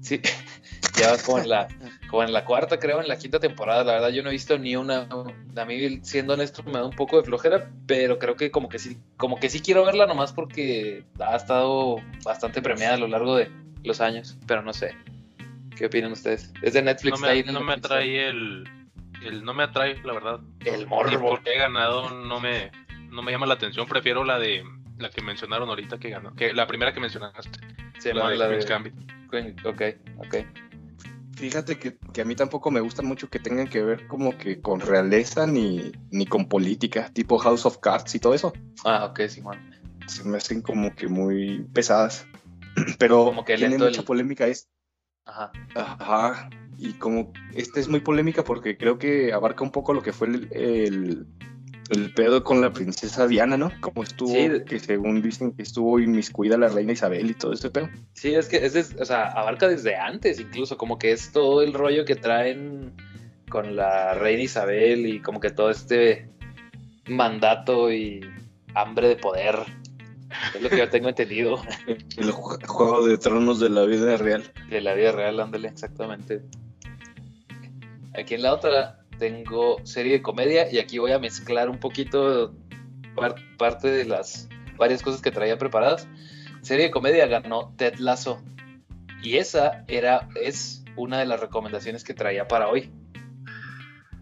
Sí, ya va como en la, como en la cuarta, creo, en la quinta temporada. La verdad, yo no he visto ni una. A mí, siendo honesto, me da un poco de flojera, pero creo que como que sí, como que sí quiero verla nomás porque ha estado bastante premiada a lo largo de los años, pero no sé. ¿Qué opinan ustedes? Es de Netflix. No ahí me, en no me Netflix, atrae el, el. No me atrae, la verdad. El morbo. porque he ganado, no me, no me llama la atención. Prefiero la de. La que mencionaron ahorita que ganó. Que la primera que mencionaste. Sí, la man, de la Queen's de Gambit. Queen- Ok, ok. Fíjate que, que a mí tampoco me gusta mucho que tengan que ver como que con realeza ni, ni con política, tipo House of Cards y todo eso. Ah, ok, Simón. Se me hacen como que muy pesadas. Pero Como que tiene mucha el- polémica es. Ajá. Ajá. Y como esta es muy polémica porque creo que abarca un poco lo que fue el, el, el pedo con la princesa Diana, ¿no? Como estuvo, Sí, que según dicen que estuvo inmiscuida la reina Isabel y todo ese pedo. Sí, es que es, des- o sea, abarca desde antes, incluso, como que es todo el rollo que traen con la reina Isabel y como que todo este mandato y hambre de poder. Es lo que yo tengo entendido El ju- juego de tronos de la vida real. de la vida real, ándale, exactamente. Aquí en la otra tengo serie de comedia y aquí voy a mezclar un poquito par- parte de las varias cosas que traía preparadas. Serie de comedia ganó Ted Lasso y esa era es una de las recomendaciones que traía para hoy.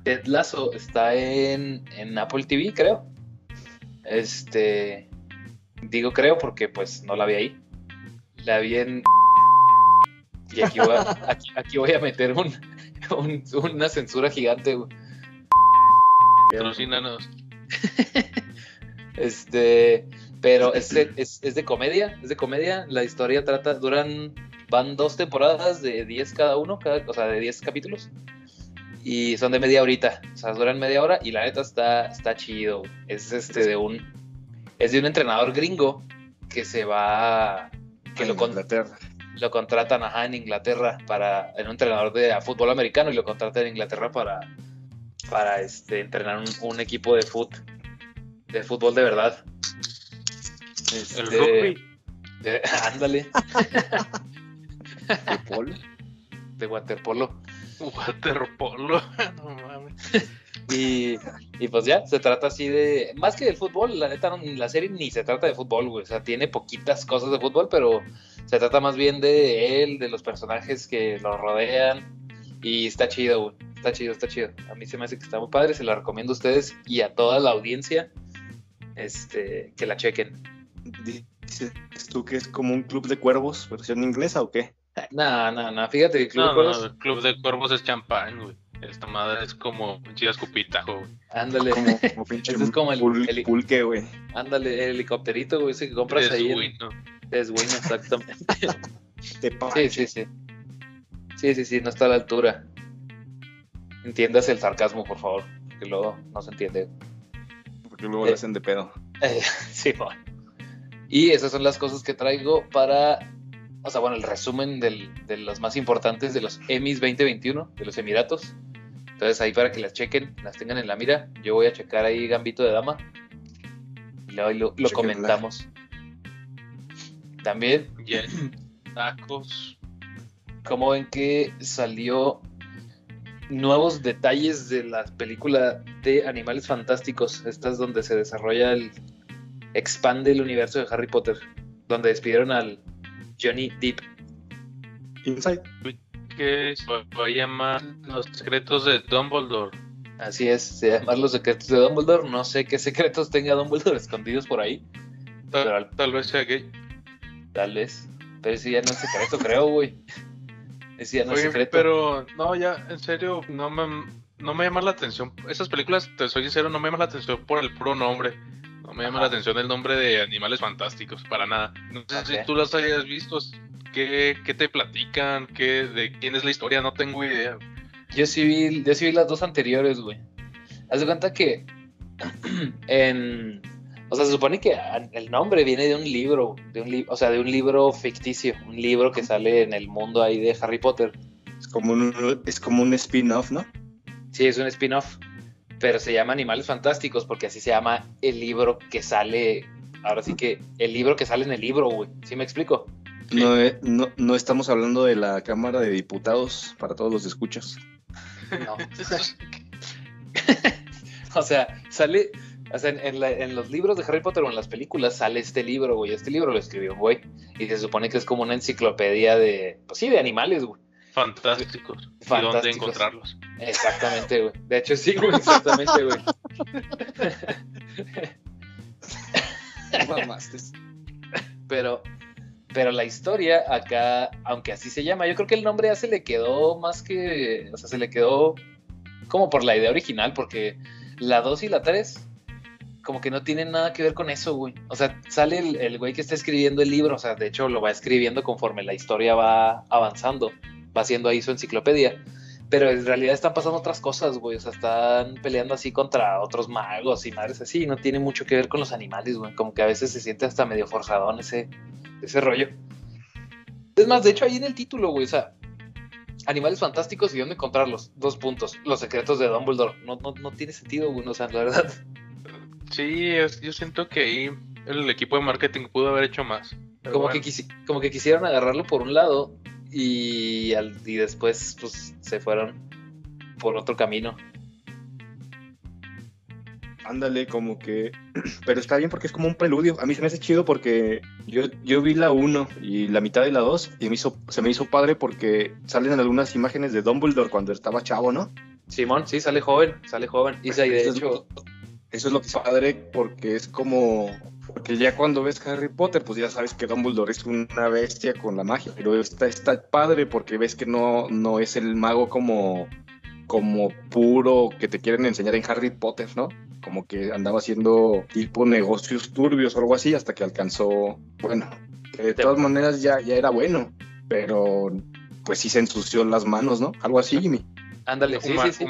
Ted Lasso está en, en Apple TV, creo. Este digo creo porque pues no la vi ahí. La vi en y aquí voy aquí voy a meter un, un- una censura gigante. güey. Patrocínanos. Este, pero es, de- es, es de comedia, es de comedia. La historia trata, duran van dos temporadas de 10 cada uno, cada, o sea, de 10 capítulos. Y son de media horita, o sea, duran media hora y la neta está, está chido. Es este de un es de un entrenador gringo que se va que lo, con, Inglaterra. Lo contratan ajá, en Inglaterra para en un entrenador de a fútbol americano y lo contratan en Inglaterra para para este entrenar un, un equipo de fútbol de fútbol de verdad. El Este, rugby. de- ándale, ¿De polo? de waterpolo. Waterpolo. no mames. Y, y pues ya, se trata así de. Más que del fútbol, la neta, no- la serie ni se trata de fútbol, güey. O sea, tiene poquitas cosas de fútbol, pero se trata más bien de él, de los personajes que lo rodean. Y está chido, güey. Está chido, está chido. A mí se me hace que está muy padre. Se la recomiendo a ustedes y a toda la audiencia este, que la chequen. Dices tú que es como un club de cuervos, versión inglesa o qué? No, no, no. Fíjate que el Club No, de no, Cuervos- el club de cuervos es champán, güey. Esta madre es como un chido escupitajo, güey. Ándale, Como, como pinche Ese es como el- pul- el- pulque, güey. ándale, el helicópterito, güey, ese que compras Es ahí. en- güey, ¿no? Es bueno, exactamente. De Sí, sí, sí. Sí, sí, sí, no está a la altura. Entiendas el sarcasmo, por favor, que luego no se entiende. Porque luego Eh. le hacen de pedo. Eh, sí, bueno. Y esas son las cosas que traigo para, o sea, bueno, el resumen del- de los más importantes de los Emmys 2021, de los Emiratos. Entonces ahí para que las chequen, las tengan en la mira. Yo voy a checar ahí Gambito de Dama. Y luego ahí lo, lo comentamos. También tacos. ¿Cómo ven que salió nuevos detalles de la película de Animales Fantásticos? Esta es donde se desarrolla el. expande el universo de Harry Potter. Donde despidieron al Johnny Depp. Inside. Que se va a llamar Los secretos de Dumbledore. Así es, se llaman Los Secretos de Dumbledore. No sé qué secretos tenga Dumbledore escondidos por ahí. Tal, Pero al- tal vez sea gay. Tal vez. Pero ese ya no es secreto, creo, güey. Ese ya no es Oye, secreto. pero no, ya, en serio, no me, no me llama la atención. Esas películas, te soy sincero, no me llama la atención por el puro nombre. No me llama Ajá. la atención el nombre de Animales Fantásticos, para nada. No sé si tú las hayas visto. ¿Qué, qué te platican? ¿Qué, ¿De quién es la historia? No tengo idea. Yo sí vi, yo sí vi las dos anteriores, güey. Haz de cuenta que en, o sea, se supone que a- el nombre viene de un libro, de un li- o sea, de un libro ficticio, un libro que sale en el mundo ahí de Harry Potter. Es como un, es como un spin-off, ¿no? Sí, es un spin-off, pero se llama Animales Fantásticos porque así se llama el libro que sale, ahora sí que el libro que sale en el libro, güey. ¿Sí me explico? No, eh, no, no estamos hablando de la Cámara de Diputados para todos los escuchas. No. o sea, sale, o sea, en, en la- en los libros de Harry Potter o en las películas sale este libro, güey. Este libro lo escribió un güey. Y se supone que es como una enciclopedia de, pues sí, de animales, güey. Fantásticos. ¿Y dónde encontrarlos? Exactamente, güey. De hecho, sí, güey, exactamente, güey. Mamaste. Pero, pero la historia acá, aunque así se llama, yo creo que el nombre ya se le quedó más que, o sea, se le quedó como por la idea original, porque la 2 y la 3 como que no tienen nada que ver con eso, güey. O sea, sale el, el güey que está escribiendo el libro, o sea, de hecho lo va escribiendo conforme la historia va avanzando, va haciendo ahí su enciclopedia. Pero en realidad están pasando otras cosas, güey. O sea, están peleando así contra otros magos y madres así. No tiene mucho que ver con los animales, güey. Como que a veces se siente hasta medio forzadón ese, ese rollo. Es más, de hecho, ahí en el título, güey, o sea, animales fantásticos y dónde encontrarlos. Dos puntos. Los secretos de Dumbledore. No, no, no tiene sentido, güey. O sea, la verdad. Sí, es- yo siento que ahí el equipo de marketing pudo haber hecho más. Como, bueno, que quisi- como que quisieron agarrarlo por un lado y, al- y después, pues, se fueron por otro camino. Ándale, como que. Pero está bien porque es como un preludio. A mí se me hace chido porque yo, yo vi la 1 y la mitad de la 2 y me hizo, se me hizo padre porque salen algunas imágenes de Dumbledore cuando estaba chavo, ¿no? Simón, sí, sale joven, sale joven. Y de hecho, Eso es lo que es padre porque es como. Porque ya cuando ves Harry Potter, pues ya sabes que Dumbledore es una bestia con la magia. Pero está, está padre porque ves que no, no es el mago como, como puro que te quieren enseñar en Harry Potter, ¿no? Como que andaba haciendo tipo negocios turbios o algo así hasta que alcanzó. Bueno, que de todas maneras ya, ya era bueno. pero pues sí se ensució las manos, ¿no? Algo así, Jimmy. Ándale, sí, Huma- sí,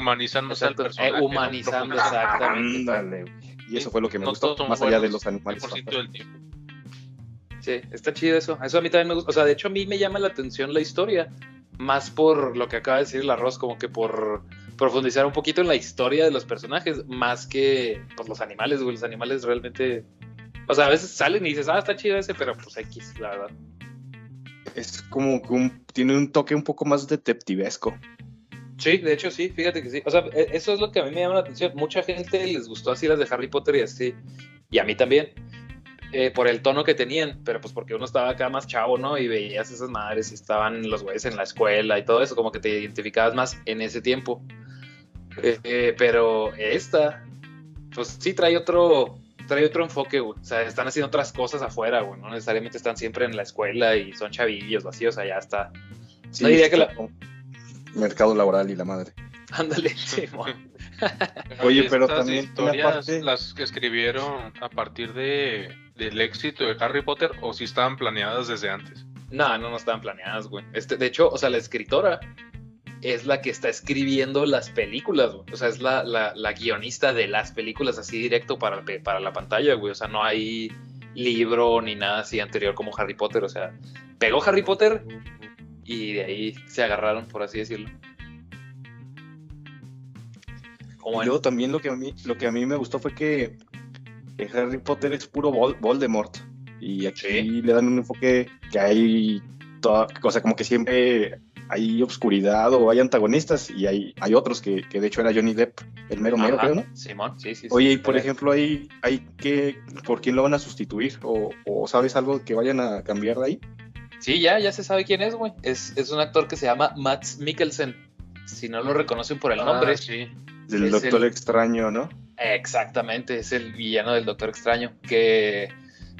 al personaje. eh, humanizando, Profundizando. exactamente. Ándale. Y eso fue lo que me No gustó, más allá de los animales. 100% del tiempo. Sí, está chido eso. Eso a mí también me gusta. O sea, de hecho a mí me llama la atención la historia. Más por lo que acaba de decir el arroz, como que por profundizar un poquito en la historia de los personajes, más que por los animales, güey. Los animales realmente... O sea, a veces salen y dices, ah, está chido ese, pero pues X, la verdad. Es como que un- tiene un toque un poco más detectivesco. Sí, de hecho sí, fíjate que sí. O sea, e- eso es lo que a mí me llama la atención. Mucha gente les gustó así las de Harry Potter y así. Y a mí también. eh, por el tono que tenían, pero pues porque uno estaba acá más chavo, ¿no? Y veías esas madres y estaban los güeyes en la escuela y todo eso, como que te identificabas más en ese tiempo. Eh, eh, pero esta, pues sí trae otro, trae otro enfoque, güey. O sea, están haciendo otras cosas afuera, güey. No necesariamente están siempre en la escuela y son chavillos vacíos, allá está. Sí, No diría que la- Mercado laboral y la madre. Ándale, Simón. Oye, pero Estas también historias parte- las que escribieron a partir de, del éxito de Harry Potter o si estaban planeadas desde antes. No, no, no estaban planeadas, güey. Este, de hecho, o sea, la escritora es la que está escribiendo las películas, güey. O sea, es la, la, la guionista de las películas así directo para, pe- para la pantalla, güey. O sea, no hay libro ni nada así anterior como Harry Potter. O sea, pegó Harry Potter y de ahí se agarraron, por así decirlo. Como Y luego también lo que a mí, lo que a mí me gustó fue que, que Harry Potter es puro Vol- Voldemort. Y aquí Sí. le dan un enfoque que hay toda, o sea, como que siempre hay obscuridad o hay antagonistas y hay, hay otros que, que de hecho era Johnny Depp, el mero mero, creo, ¿no? Simón, sí, sí. sí. Oye, y por ejemplo, hay, hay que, ¿por quién lo van a sustituir? ¿O, o sabes algo que vayan a cambiar de ahí? Sí, ya, ya se sabe quién es, güey. Es, es un actor que se llama Max Mikkelsen. Si no lo reconocen por el nombre. Ah, sí. Del Es Doctor el- Extraño, ¿no? Exactamente, es el villano del Doctor Extraño, que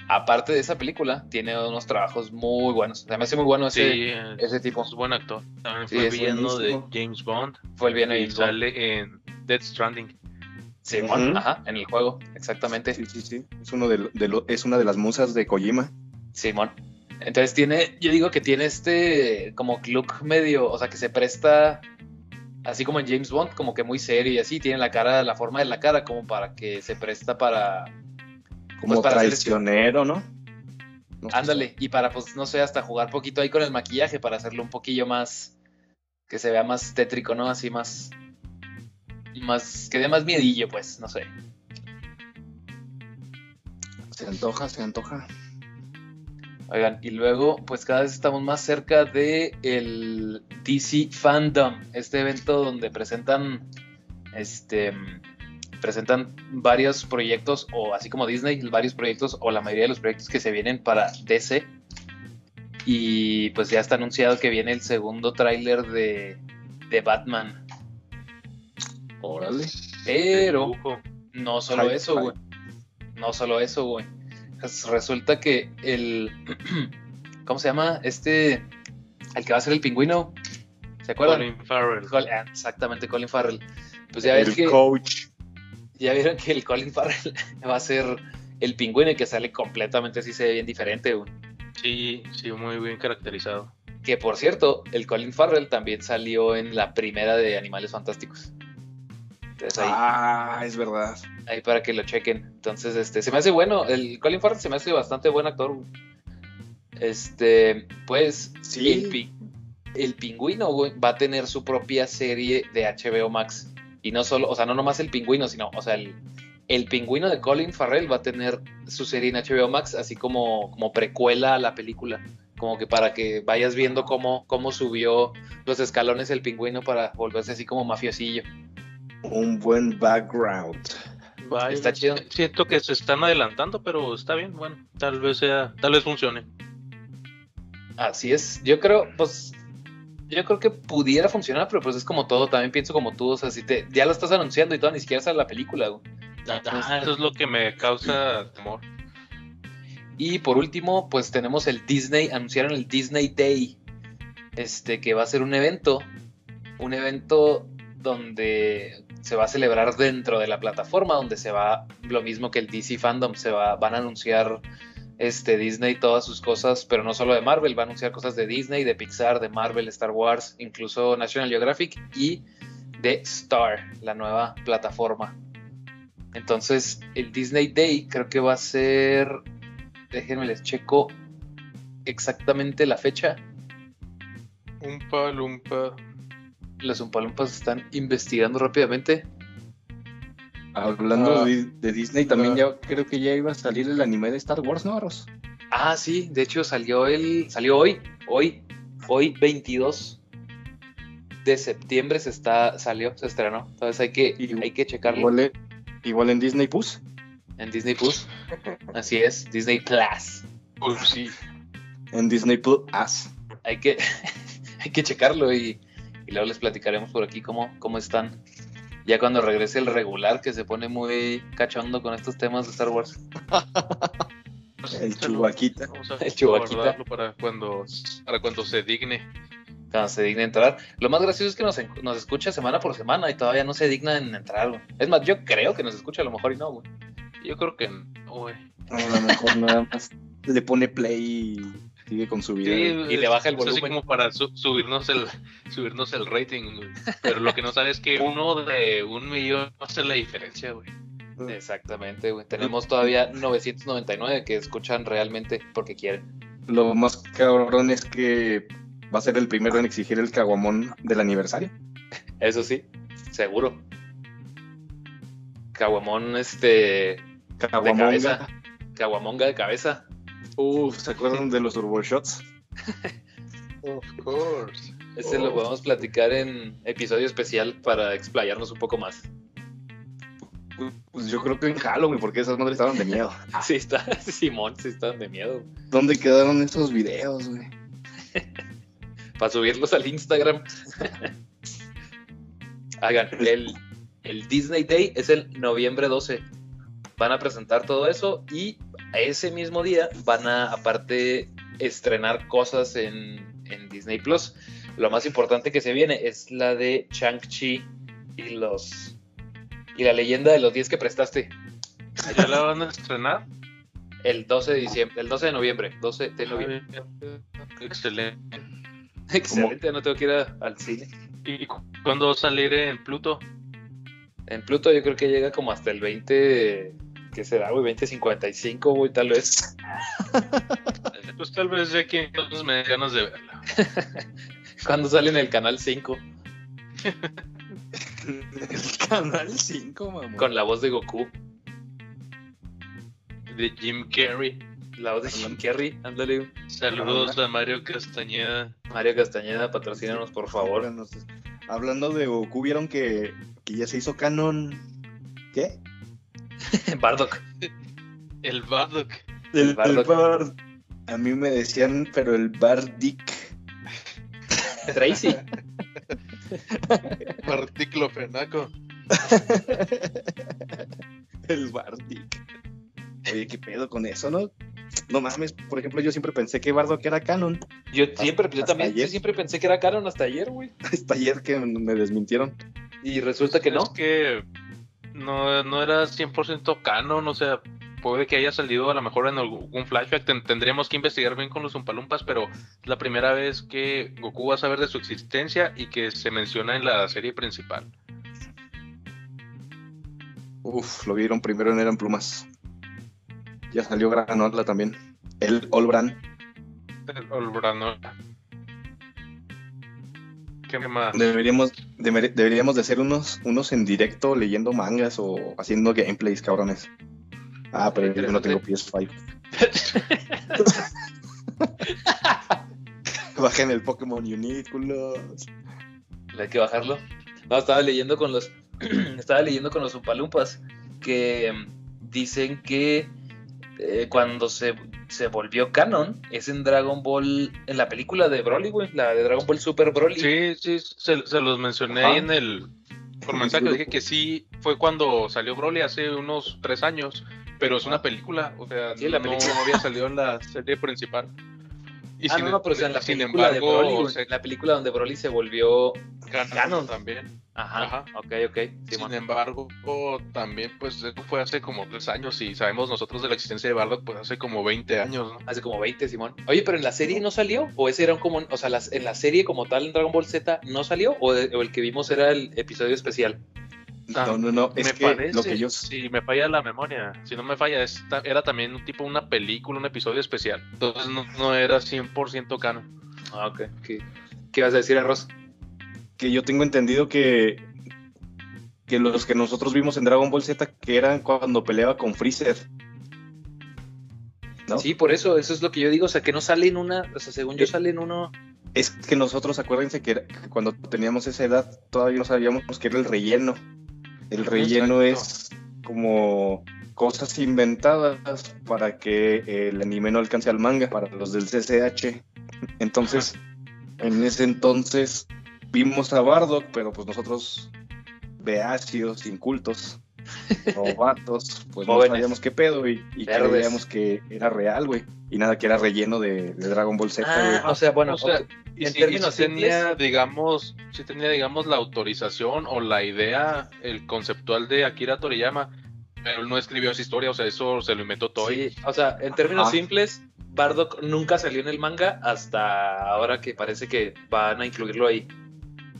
aparte de esa película, tiene unos trabajos muy buenos. Se me hace muy bueno ese, Sí, ese tipo. es buen actor. También Sí, fue es villano de. James Bond Fue el villano y de sale en Dead Stranding. Simón, Ujú. ajá, en el juego, exactamente. Sí, sí, sí. Es, uno de, de lo- es una de las musas de Kojima. Simón. Entonces tiene, yo digo que tiene este como look medio, o sea, que se presta, así como en James Bond, como que muy serio y así, tiene la cara, la forma de la cara como para que se presta para, Como Pues para este- traicionero, ¿no? No sé. Ándale, y para, pues, no sé, hasta jugar poquito ahí con el maquillaje para hacerlo un poquillo más, que se vea más tétrico, ¿no? Así más, más, que dé más miedillo, pues, no sé. Se antoja, se antoja. Oigan, y luego, pues cada vez estamos más cerca de el DC Fandom, este evento donde presentan, este, presentan varios proyectos, o así como Disney, varios proyectos, o la mayoría de los proyectos que se vienen para DC. Y pues ya está anunciado que viene el segundo tráiler de, de Batman. Órale. Pero no solo Hype, eso, hype. güey. No solo eso, güey. Pues Resulta que el. ¿Cómo se llama? Este. El que va a ser el pingüino. ¿Se acuerdan? Colin Farrell. Col- ah, exactamente, Colin Farrell. Pues ya ves el que. coach. Ya vieron que el Colin Farrell va a ser el pingüino y que sale completamente así, se ve bien diferente, güey. Sí, sí, muy bien caracterizado. Que por cierto, el Colin Farrell también salió en la primera de Animales Fantásticos. Entonces ahí. Ah, es verdad. ahí para que lo chequen. Entonces, este, se me hace bueno. El Colin Farrell se me hace bastante buen actor. güey. Este, pues, Sí. el, pi- el pingüino, güey, va a tener su propia serie de HBO Max. Y no solo, o sea, no nomás el pingüino, sino, o sea, el, el pingüino de Colin Farrell va a tener su serie en HBO Max, así como, como precuela a la película. Como que para que vayas viendo cómo, cómo subió los escalones el pingüino para volverse así como mafiosillo. Un buen background. Vaya, Está chido. Siento que se están adelantando, pero está bien. Bueno, tal vez sea, tal vez funcione. Así es. Yo creo, pues, yo creo que pudiera funcionar, pero pues es como todo. También pienso como tú, o sea, si te, ya lo estás anunciando y todo, ni siquiera sale la película. güey. Ah, eso es lo que me causa temor. Y por último, pues tenemos el Disney, anunciaron el Disney Day, este, que va a ser un evento, un evento donde se va a celebrar dentro de la plataforma, donde se va, lo mismo que el DC Fandom, se va, van a anunciar este, Disney todas sus cosas, pero no solo de Marvel, va a anunciar cosas de Disney, de Pixar, de Marvel, Star Wars, incluso National Geographic y de Star, la nueva plataforma. Entonces, el Disney Day creo que va a ser, déjenme les checo exactamente la fecha. Umpa Lumpa. Los Umpalumpas están investigando rápidamente. Hablando Ah. de, de Disney, también Ah. ya creo que ya iba a salir el anime de Star Wars, ¿no, Arroz? Ah, sí, de hecho salió el salió hoy, hoy, hoy 22 de septiembre se está salió, se estrenó. Entonces hay que Y- hay que checarlo Igual, en- igual en Disney Plus. en Disney Plus. Así es, Disney Plus. Pues sí. En Disney Plus. Hay que hay que checarlo y, y luego les platicaremos por aquí cómo cómo están. Ya cuando regrese el regular que se pone muy cachondo con estos temas de Star Wars. El Chewbaquita. Vamos a El guardarlo para cuando, para cuando se digne. Cuando se digne entrar. Lo más gracioso es que nos, escucha semana por semana y todavía no se digna en entrar, güey. Es más, yo creo que nos escucha a lo mejor y no, güey. Yo creo que no, güey. A lo mejor nada más le pone play y sigue con su video. Y le baja el es así volumen. como para su- subirnos el subirnos el rating, güey. Pero lo que no sabes es que uno de un millón hace la diferencia, güey. Exactamente, güey. Tenemos todavía 999 que escuchan realmente porque quieren. Lo más cabrón es que va a ser el primero en exigir el caguamón del aniversario. Eso sí, seguro. Caguamón, este. Caguamonga. cabeza. Caguamonga de cabeza. Uf, ¿se acuerdan de los Turbo Shots? Of course. Ese lo podemos platicar en episodio especial para explayarnos un poco más. Pues yo creo que en Halloween, porque esas madres estaban de miedo. Sí, está. Simón, sí están de miedo. ¿Dónde quedaron esos videos, güey? Para subirlos al Instagram. Hagan, el, el Disney Day es el noviembre 12. Van a presentar todo eso y ese mismo día van a, aparte, estrenar cosas en, en Disney Plus. Lo más importante que se viene es la de Shang-Chi y los. Y la leyenda de los 10 que prestaste. ¿Ya la van a estrenar? El 12 de diciembre, el 12 de noviembre. 12 de noviembre. Excelente. Excelente, no tengo que ir a- al cine. ¿Y cu- cuándo va a salir en Pluto? En Pluto yo creo que llega como hasta el 20, ¿qué será, güey? 2055, güey, tal vez. Pues tal vez ya aquí entonces me den ganas de verla. Cuando sale en el canal 5 El canal 5, mamá. con la voz de Goku, De Jim Carrey. la voz de Jim Carrey, ándale, Saludos a Mario Castañeda. Mario Castañeda, patrocínanos por favor. Hablando de Goku, ¿vieron que, que ya se hizo canon? ¿Qué? Bardock. El Bardock. El, Bardock. Bard. A mí me decían, pero el Bardic. Tracy. Particlofenaco. El Bardic. Oye, ¿qué pedo con eso, no? No mames, por ejemplo, yo siempre pensé que Bardock era canon. Yo siempre, yo Hasta también, yo siempre pensé que era canon hasta ayer, güey. Hasta ayer que me desmintieron. Y resulta que no. Es que no, no era 100% canon, o sea, puede que haya salido a lo mejor en algún flashback. Ten- tendríamos que investigar bien con los Umpalumpas, pero es la primera vez que Goku va a saber de su existencia y que se menciona en la serie principal. Uf, lo vieron primero en Eran Plumas. Ya salió Granola también. El Olbran. El Olbranola. ¿Qué más? Deberíamos, deber- deberíamos de hacer unos, unos en directo leyendo mangas o haciendo gameplays, cabrones. Ah, pero yo no tengo PS5. Bajen el Pokémon Unite, culos. Hay que bajarlo. No, estaba leyendo con los. estaba leyendo con los Upalumpas que mm, dicen que eh, cuando se, se volvió canon es en Dragon Ball. En la película de Broly, güey. La de Dragon Ball Super Broly. Sí, sí, se, se los mencioné Ajá. ahí en el. Por mensaje dije que sí, fue cuando salió Broly hace unos tres años, pero es una película, o sea, Sí, la no película. había salido en la serie principal. Y ah, sin, no, no, pero o sea, en la película de embargo, Broly, en la película donde Broly se volvió canon canon. también. Ajá, Ajá. ok, ok. Simón. Sin embargo, también, pues, eso fue hace como tres años y sabemos nosotros de la existencia de Bardock, pues, hace como 20 años, ¿no? Hace como 20, Simón. Oye, pero en la serie no salió, o ese era un como, o sea, las- en la serie como tal en Dragon Ball Z no salió, o, de- o el que vimos era el episodio especial. No, no, no. Es me que parece, lo que yo. si me falla la memoria, si no me falla, esta- era también un tipo una película, un episodio especial. Entonces no, no era 100% canon. Ah, ok. ¿Qué, qué ibas a decir, Arroz? que yo tengo entendido que que los que nosotros vimos en Dragon Ball Z que eran cuando peleaba con Freezer. ¿No? Sí, por eso, eso es lo que yo digo, o sea, que no sale en una, o sea, según yo Eh, sale en uno. Es que nosotros, acuérdense que, era- que cuando teníamos esa edad todavía no sabíamos que era el relleno. El relleno Exacto. es como cosas inventadas para que el anime no alcance al manga, para los del CCH. Entonces, en ese entonces vimos a Bardock, pero pues nosotros, beácidos, incultos, novatos, pues no sabíamos qué pedo y, y creíamos que era real, güey. Y nada, que era relleno de, de Dragon Ball Z, güey. Ah, o sea, bueno, O sea. Y En sí, términos y sí tenía, simples- digamos, sí tenía, digamos, la autorización o la idea, el conceptual de Akira Toriyama, pero él no escribió esa historia, o sea, eso se lo inventó. Sí, o sea, en términos Ajá. simples, Bardock nunca salió en el manga hasta ahora que parece que van a incluirlo ahí.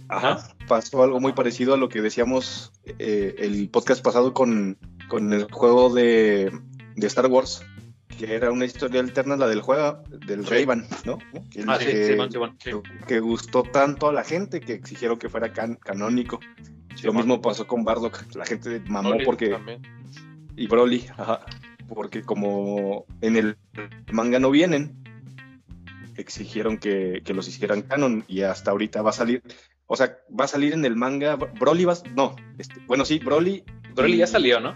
Ajá. Pasó algo muy parecido a lo que decíamos eh, el podcast pasado con, con el juego de, de Star Wars, que era una historia alterna la del juego, del Sí. Ray-Ban, ¿no? Que, Ah, sí, que- Simón, Simón. que- que gustó tanto a la gente que exigieron que fuera can- canónico. Lo mismo pasó con Bardock. La gente mamó Broly porque. también. Y Broly, ajá. Porque como en el manga no vienen, exigieron que, que los hicieran canon y hasta ahorita va a salir. O sea, va a salir en el manga. Broly va. No, este, bueno, sí, Broly. Broly y- ya salió, ¿no?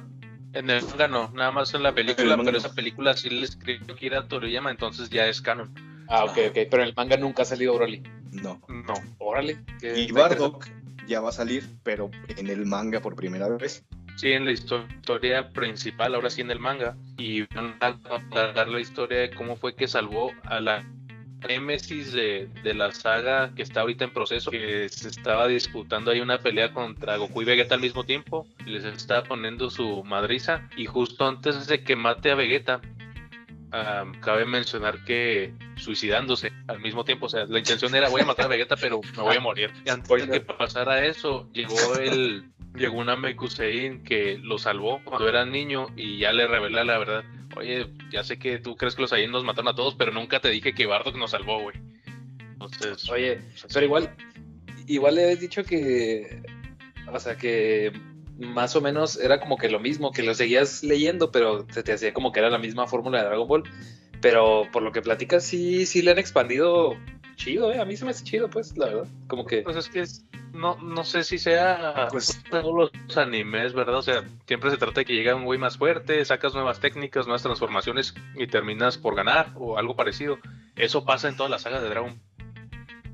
En el manga no, nada más en la En película, el manga pero esa película sí le escribió Akira Toriyama, entonces ya es canon. Ah, ok, ok. Pero en el manga nunca ha salido Broly. No. No. Órale. Y Bardock ya va a salir, pero en el manga por primera vez. Sí, en la histo- historia principal, ahora sí en el manga, y van a contar la historia de cómo fue que salvó a la Némesis de, de la saga que está ahorita en proceso, que se estaba disputando ahí una pelea contra Goku y Vegeta al mismo tiempo, les estaba poniendo su madriza, y justo antes de que mate a Vegeta, cabe mencionar que suicidándose al mismo tiempo, o sea, la intención era voy a matar a Vegeta, pero me voy a morir. Y antes de que pasara eso, llegó el llegó una Mekusein que lo salvó cuando era niño y ya le revelé la verdad. Oye, ya sé que tú crees que los Saiyan nos mataron a todos, pero nunca te dije que Bardock nos salvó, güey. Entonces, Oye, pero igual, igual le habías dicho que, o sea, que más o menos era como que lo mismo, que lo seguías leyendo, pero se te hacía como que era la misma fórmula de Dragon Ball. Pero por lo que platicas, sí, sí le han expandido chido, ¿eh? A mí se me hace chido, pues, la verdad. Como que, pues es que es- no, no sé si sea Pues- todos los animes, ¿verdad? O sea, siempre se trata de que llega un güey más fuerte, sacas nuevas técnicas, nuevas transformaciones y terminas por ganar o algo parecido. Eso pasa en todas las sagas de Dragon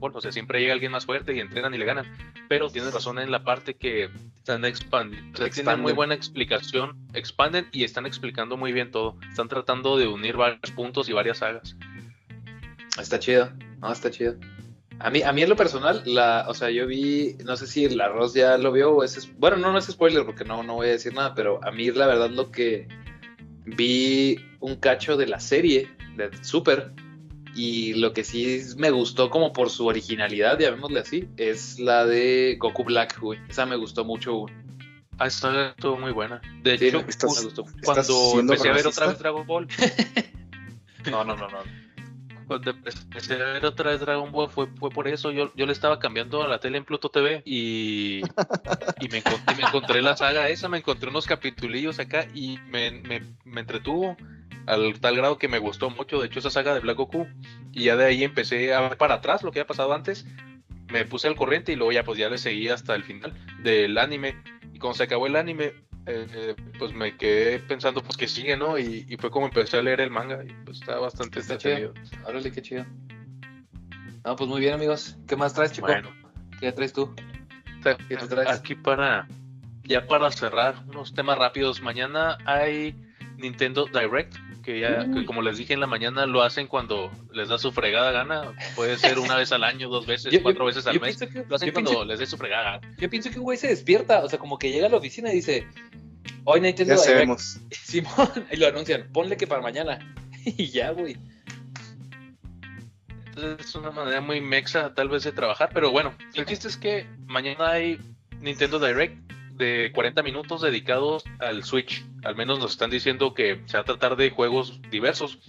O sea, siempre llega alguien más fuerte y entrenan y le ganan. Pero tienes razón en la parte que están expandiendo. Tienen muy buena explicación. Expanden y están explicando muy bien todo. Están tratando de unir varios puntos y varias sagas. está chido, no, está chido. A mí, a mí en lo personal, la, o sea, yo vi, no sé si el arroz ya lo vio o es, bueno, no, no es spoiler porque no, no voy a decir nada, pero a mí la verdad lo que vi un cacho de la serie de Super y lo que sí me gustó como por su originalidad, llamémosle así, es la de Goku Black, güey. Esa me gustó mucho, güey. Ah, esta estuvo muy buena. De Sí, hecho, me estás- me gustó. ¿Estás cuando empecé a ver otra vez Dragon Ball, No, no, no, no. Cuando empecé a ver otra vez Dragon Ball fue, fue por eso. Yo, yo le estaba cambiando a la tele en Pluto TV y, y me, encontré, me encontré la saga esa, me encontré unos capitulillos acá y me, me, me entretuvo al tal grado que me gustó mucho. De hecho, esa saga de Black Goku. Y ya de ahí empecé a ver para atrás lo que había pasado antes. Me puse al corriente y luego ya pues ya le seguí hasta el final del anime. Y cuando se acabó el anime, eh, pues me quedé pensando pues que sigue, ¿no? Y, y fue como empecé a leer el manga y pues está bastante Está entretenido. Órale, qué chido. No, pues muy bien, amigos. ¿Qué más traes, chico? Bueno, ¿Qué traes tú? ¿Qué traes? Aquí para, ya para cerrar, unos temas rápidos. Mañana hay Nintendo Direct, que ya, que Uy. como les dije en la mañana, lo hacen cuando les da su fregada gana. Puede ser una vez al año, dos veces, Yo- yo- cuatro veces al yo mes. que- Lo hacen yo cuando pienso- les dé su fregada gana. Yo pienso que un güey se despierta, o sea, como que llega a la oficina y dice, hoy Nintendo Ya Direct". sabemos. Simón, y lo anuncian, ponle que para mañana. y ya, güey. Entonces, es una manera muy mexa tal vez de trabajar, pero bueno, el chiste es que mañana hay Nintendo Direct de 40 minutos dedicados al Switch. Al menos nos están diciendo que se va a tratar de juegos diversos.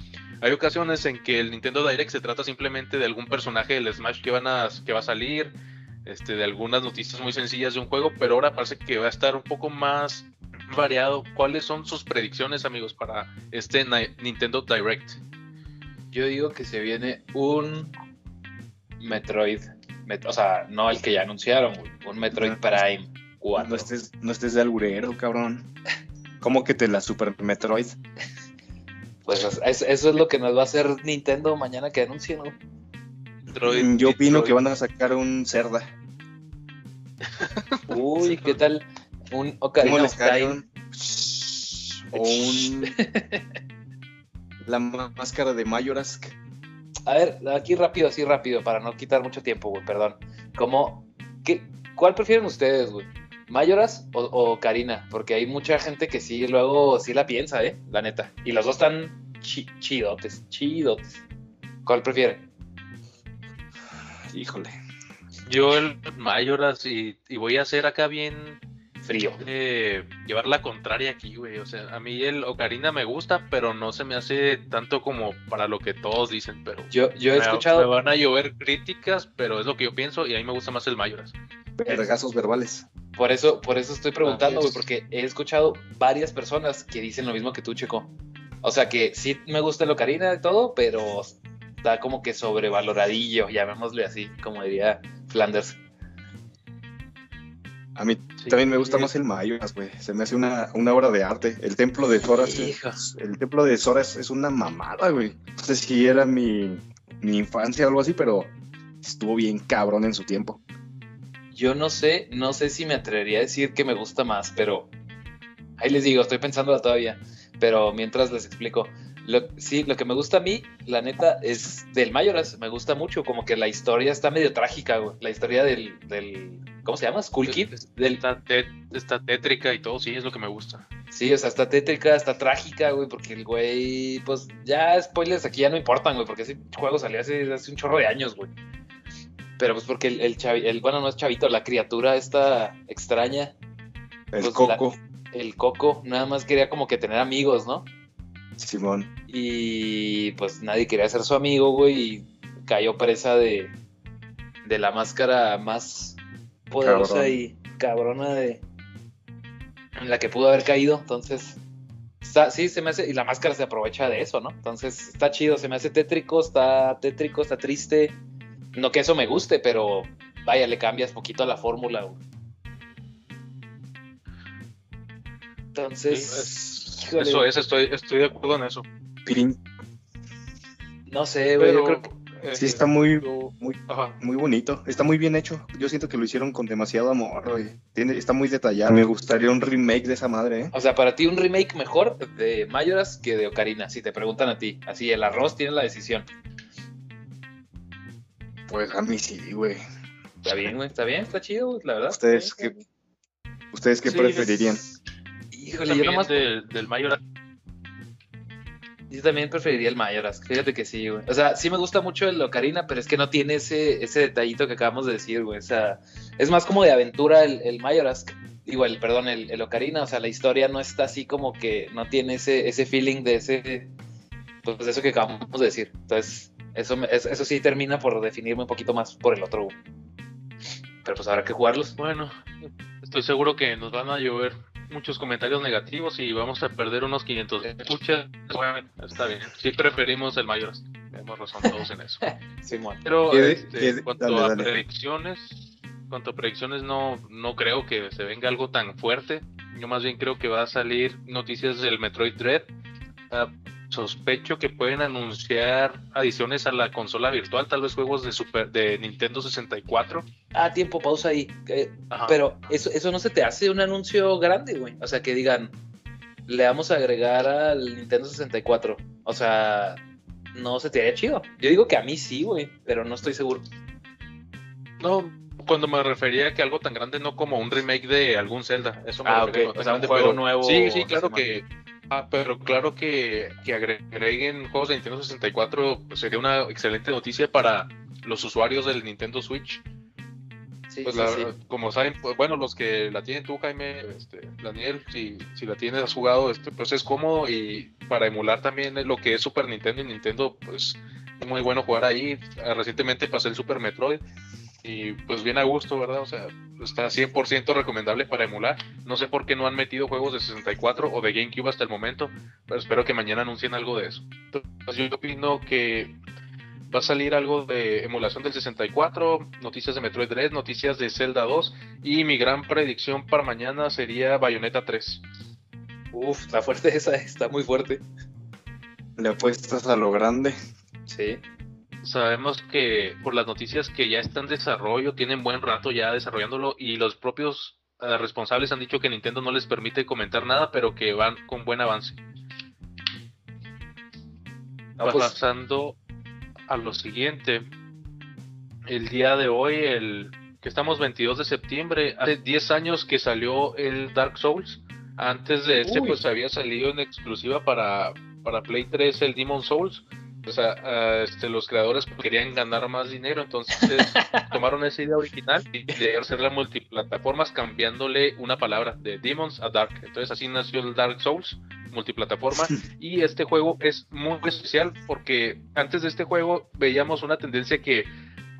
Hay ocasiones en que el Nintendo Direct se trata simplemente de algún personaje del Smash que, van a, que va a salir, este, de algunas noticias muy sencillas de un juego, pero ahora parece que va a estar un poco más variado. ¿Cuáles son sus predicciones, amigos, para este Ni- Nintendo Direct? Yo digo que se viene un Metroid. Met- o sea, no el que ya anunciaron. Un Metroid Prime 4. No estés, no estés de alburero, cabrón. ¿Cómo que te la Super Metroid? Pues es- eso es lo que nos va a hacer Nintendo mañana que anuncien, ¿no? Metroid, Yo opino que van a sacar un Cerda. Uy, ¿qué tal? Un ¿Cómo Ocarina les of cae Time. un- O un... La máscara de Majorask. A ver, aquí rápido, así rápido, para no quitar mucho tiempo, güey, perdón. ¿Cómo, qué, ¿Cuál prefieren ustedes, güey? ¿Mayoras o, o Karina? Porque hay mucha gente que sí, luego sí la piensa, ¿eh? La neta. Y los dos están chi- chidotes, chidotes. ¿Cuál prefieren? Híjole. Yo el Mayoras y, y voy a hacer acá bien Frío. eh, llevar la contraria aquí, güey. O sea, a mí el Ocarina me gusta, pero no se me hace tanto como para lo que todos dicen. Pero Yo, yo he me, escuchado... me van a llover críticas, pero es lo que yo pienso y a mí me gusta más el Mayoras. Vergazos verbales. Por eso, por eso estoy preguntando, güey, porque he escuchado varias personas que dicen lo mismo que tú, Checo. O sea que sí me gusta el Ocarina y todo, pero está como que sobrevaloradillo, llamémosle así, como diría Flanders. A mí Sí. también me gusta más el Mayoras, güey. Se me hace una, una obra de arte. El templo de Hijo. el templo de Sora es, es una mamada, güey. No sé si era mi, mi infancia o algo así, pero estuvo bien cabrón en su tiempo. Yo no sé, no sé si me atrevería a decir que me gusta más, pero ahí les digo, estoy pensándola todavía. Pero mientras les explico, lo, sí, lo que me gusta a mí, la neta, es del Mayoras. Me gusta mucho, como que la historia está medio trágica, güey. La historia del, del ¿cómo se llama? School Kid. Del, Está, té- está tétrica y todo, sí, es lo que me gusta. Sí, o sea, está tétrica, está trágica, güey, porque el güey, pues ya spoilers aquí ya no importan, güey, porque ese juego salió hace, hace un chorro de años, güey. Pero pues porque el, el, chavi- el bueno, no es chavito, la criatura esta extraña, El Pues Coco, el coco, nada más quería como que tener amigos, ¿no? Simón. Y pues nadie quería ser su amigo, güey, y cayó presa de, de la máscara más poderosa Cabrón. y cabrona de en la que pudo haber caído. Entonces, está, sí, se me hace, y la máscara se aprovecha de eso, ¿no? Entonces, está chido, se me hace tétrico, está tétrico, está triste. No que eso me guste, pero vaya, le cambias poquito a la fórmula, güey. Entonces, Sí, Eso es, estoy, estoy de acuerdo en eso. Pirín. no sé, güey, yo Pero, creo que Sí, eh, está muy, muy, ajá. muy bonito. Está muy bien hecho. Yo siento que lo hicieron con demasiado amor, güey. Tiene, está muy detallado. Me gustaría un remake de esa madre, ¿eh? O sea, para ti un remake mejor de Mayoras que de Ocarina, si te preguntan a ti. Así, el arroz tiene la decisión. Pues a mí sí, güey. Está bien, güey, está bien, está chido, güey, la verdad. ¿Ustedes qué ¿Ustedes qué Sí, preferirían? Híjole, yo nomás. del, del Mayoras. Yo también preferiría el Mayoras. Fíjate que sí, güey. O sea, sí me gusta mucho el Ocarina, pero es que no tiene ese, ese detallito que acabamos de decir, güey. O sea, es más como de aventura el, el Mayoras. Digo, el, perdón, el, el Ocarina. O sea, la historia no está así como que no tiene ese, ese feeling de ese. Pues de eso que acabamos de decir. Entonces, eso, me- eso, eso sí termina por definirme un poquito más por el otro. Pero pues habrá que jugarlos. Bueno, estoy seguro que nos van a llover muchos comentarios negativos y vamos a perder unos 500 escuchas. Bueno, está bien. Sí preferimos el Mayoras. Tenemos razón todos en eso. Simón. Pero ¿Qué- este, en cuanto dale, a dale. predicciones, en cuanto a predicciones no, no creo que se venga algo tan fuerte. Yo más bien creo que va a salir noticias del Metroid Dread. Ah, sospecho que pueden anunciar adiciones a la consola virtual, tal vez juegos de Super de Nintendo 64. Ah, tiempo, pausa ahí. Eh. Pero eso, eso no se te hace un anuncio grande, güey. O sea, que digan, le vamos a agregar al Nintendo 64. O sea, no se te haría chido. Yo digo que a mí sí, güey, pero no estoy seguro. No, cuando me refería a que algo tan grande no como un remake de algún Zelda. Eso me Ah, refería ok. a O sea, un juego pero- nuevo. Sí, sí, claro que. Ah, pero claro que, que agreguen juegos de Nintendo 64 pues, sería una excelente noticia para los usuarios del Nintendo Switch. Sí, Pues sí, la- sí. como saben, pues, bueno, los que la tienen tú, Jaime, este, Daniel, si, si la tienes, has jugado, este, pues es cómodo y para emular también lo que es Super Nintendo y Nintendo, pues es muy bueno jugar ahí. Ah, Recientemente pasé el Super Metroid y pues bien a gusto, ¿verdad? O sea, está 100% recomendable para emular. No sé por qué no han metido juegos de 64 o de GameCube hasta el momento, pero espero que mañana anuncien algo de eso. Entonces yo opino que va a salir algo de emulación del 64, noticias de Metroid Dread, noticias de Zelda 2 y mi gran predicción para mañana sería Bayonetta 3. Uf, está fuerte esa, está muy fuerte. Le apuestas a lo grande. Sí. Sabemos que por las noticias que ya están en desarrollo, tienen buen rato ya desarrollándolo y los propios eh, responsables han dicho que Nintendo no les permite comentar nada, pero que van con buen avance. No, pues, Pasando a lo siguiente, el día de hoy, el que estamos 22 de septiembre, hace 10 años que salió el Dark Souls. Antes de este, Uy. pues había salido en exclusiva para, para Play 3 el Demon Souls. O sea, ah, este, los creadores querían ganar más dinero, entonces tomaron esa idea original y de hacerla multiplataformas cambiándole una palabra de Demons a Dark. Entonces así nació el Dark Souls multiplataforma y este juego es muy especial porque antes de este juego veíamos una tendencia que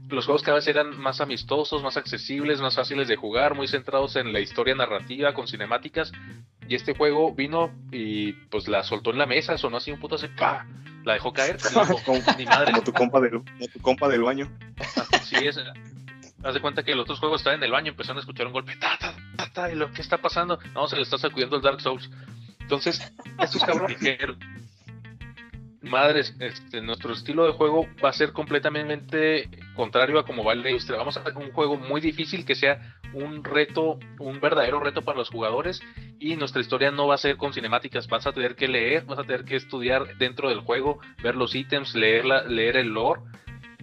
los juegos cada vez eran más amistosos, más accesibles, más fáciles de jugar, muy centrados en la historia narrativa con cinemáticas y este juego vino y pues la soltó en la mesa, sonó así un puto así, ¡pa! La dejó caer, como, ni madre. como tu compa del, como tu compa del baño. Sí, es. Haz de cuenta que los otros juegos estaban en el baño, empezaron a escuchar un golpe, ta, ta, ta, ta, y lo que está pasando, no, se le está sacudiendo el Dark Souls. Entonces, estos cabrones dijeron, madres, este, nuestro estilo de juego va a ser completamente contrario a como va la industria. Vamos a hacer un juego muy difícil que sea un reto, un verdadero reto para los jugadores y nuestra historia no va a ser con cinemáticas, vas a tener que leer, vas a tener que estudiar dentro del juego, ver los ítems, leer, la, leer el lore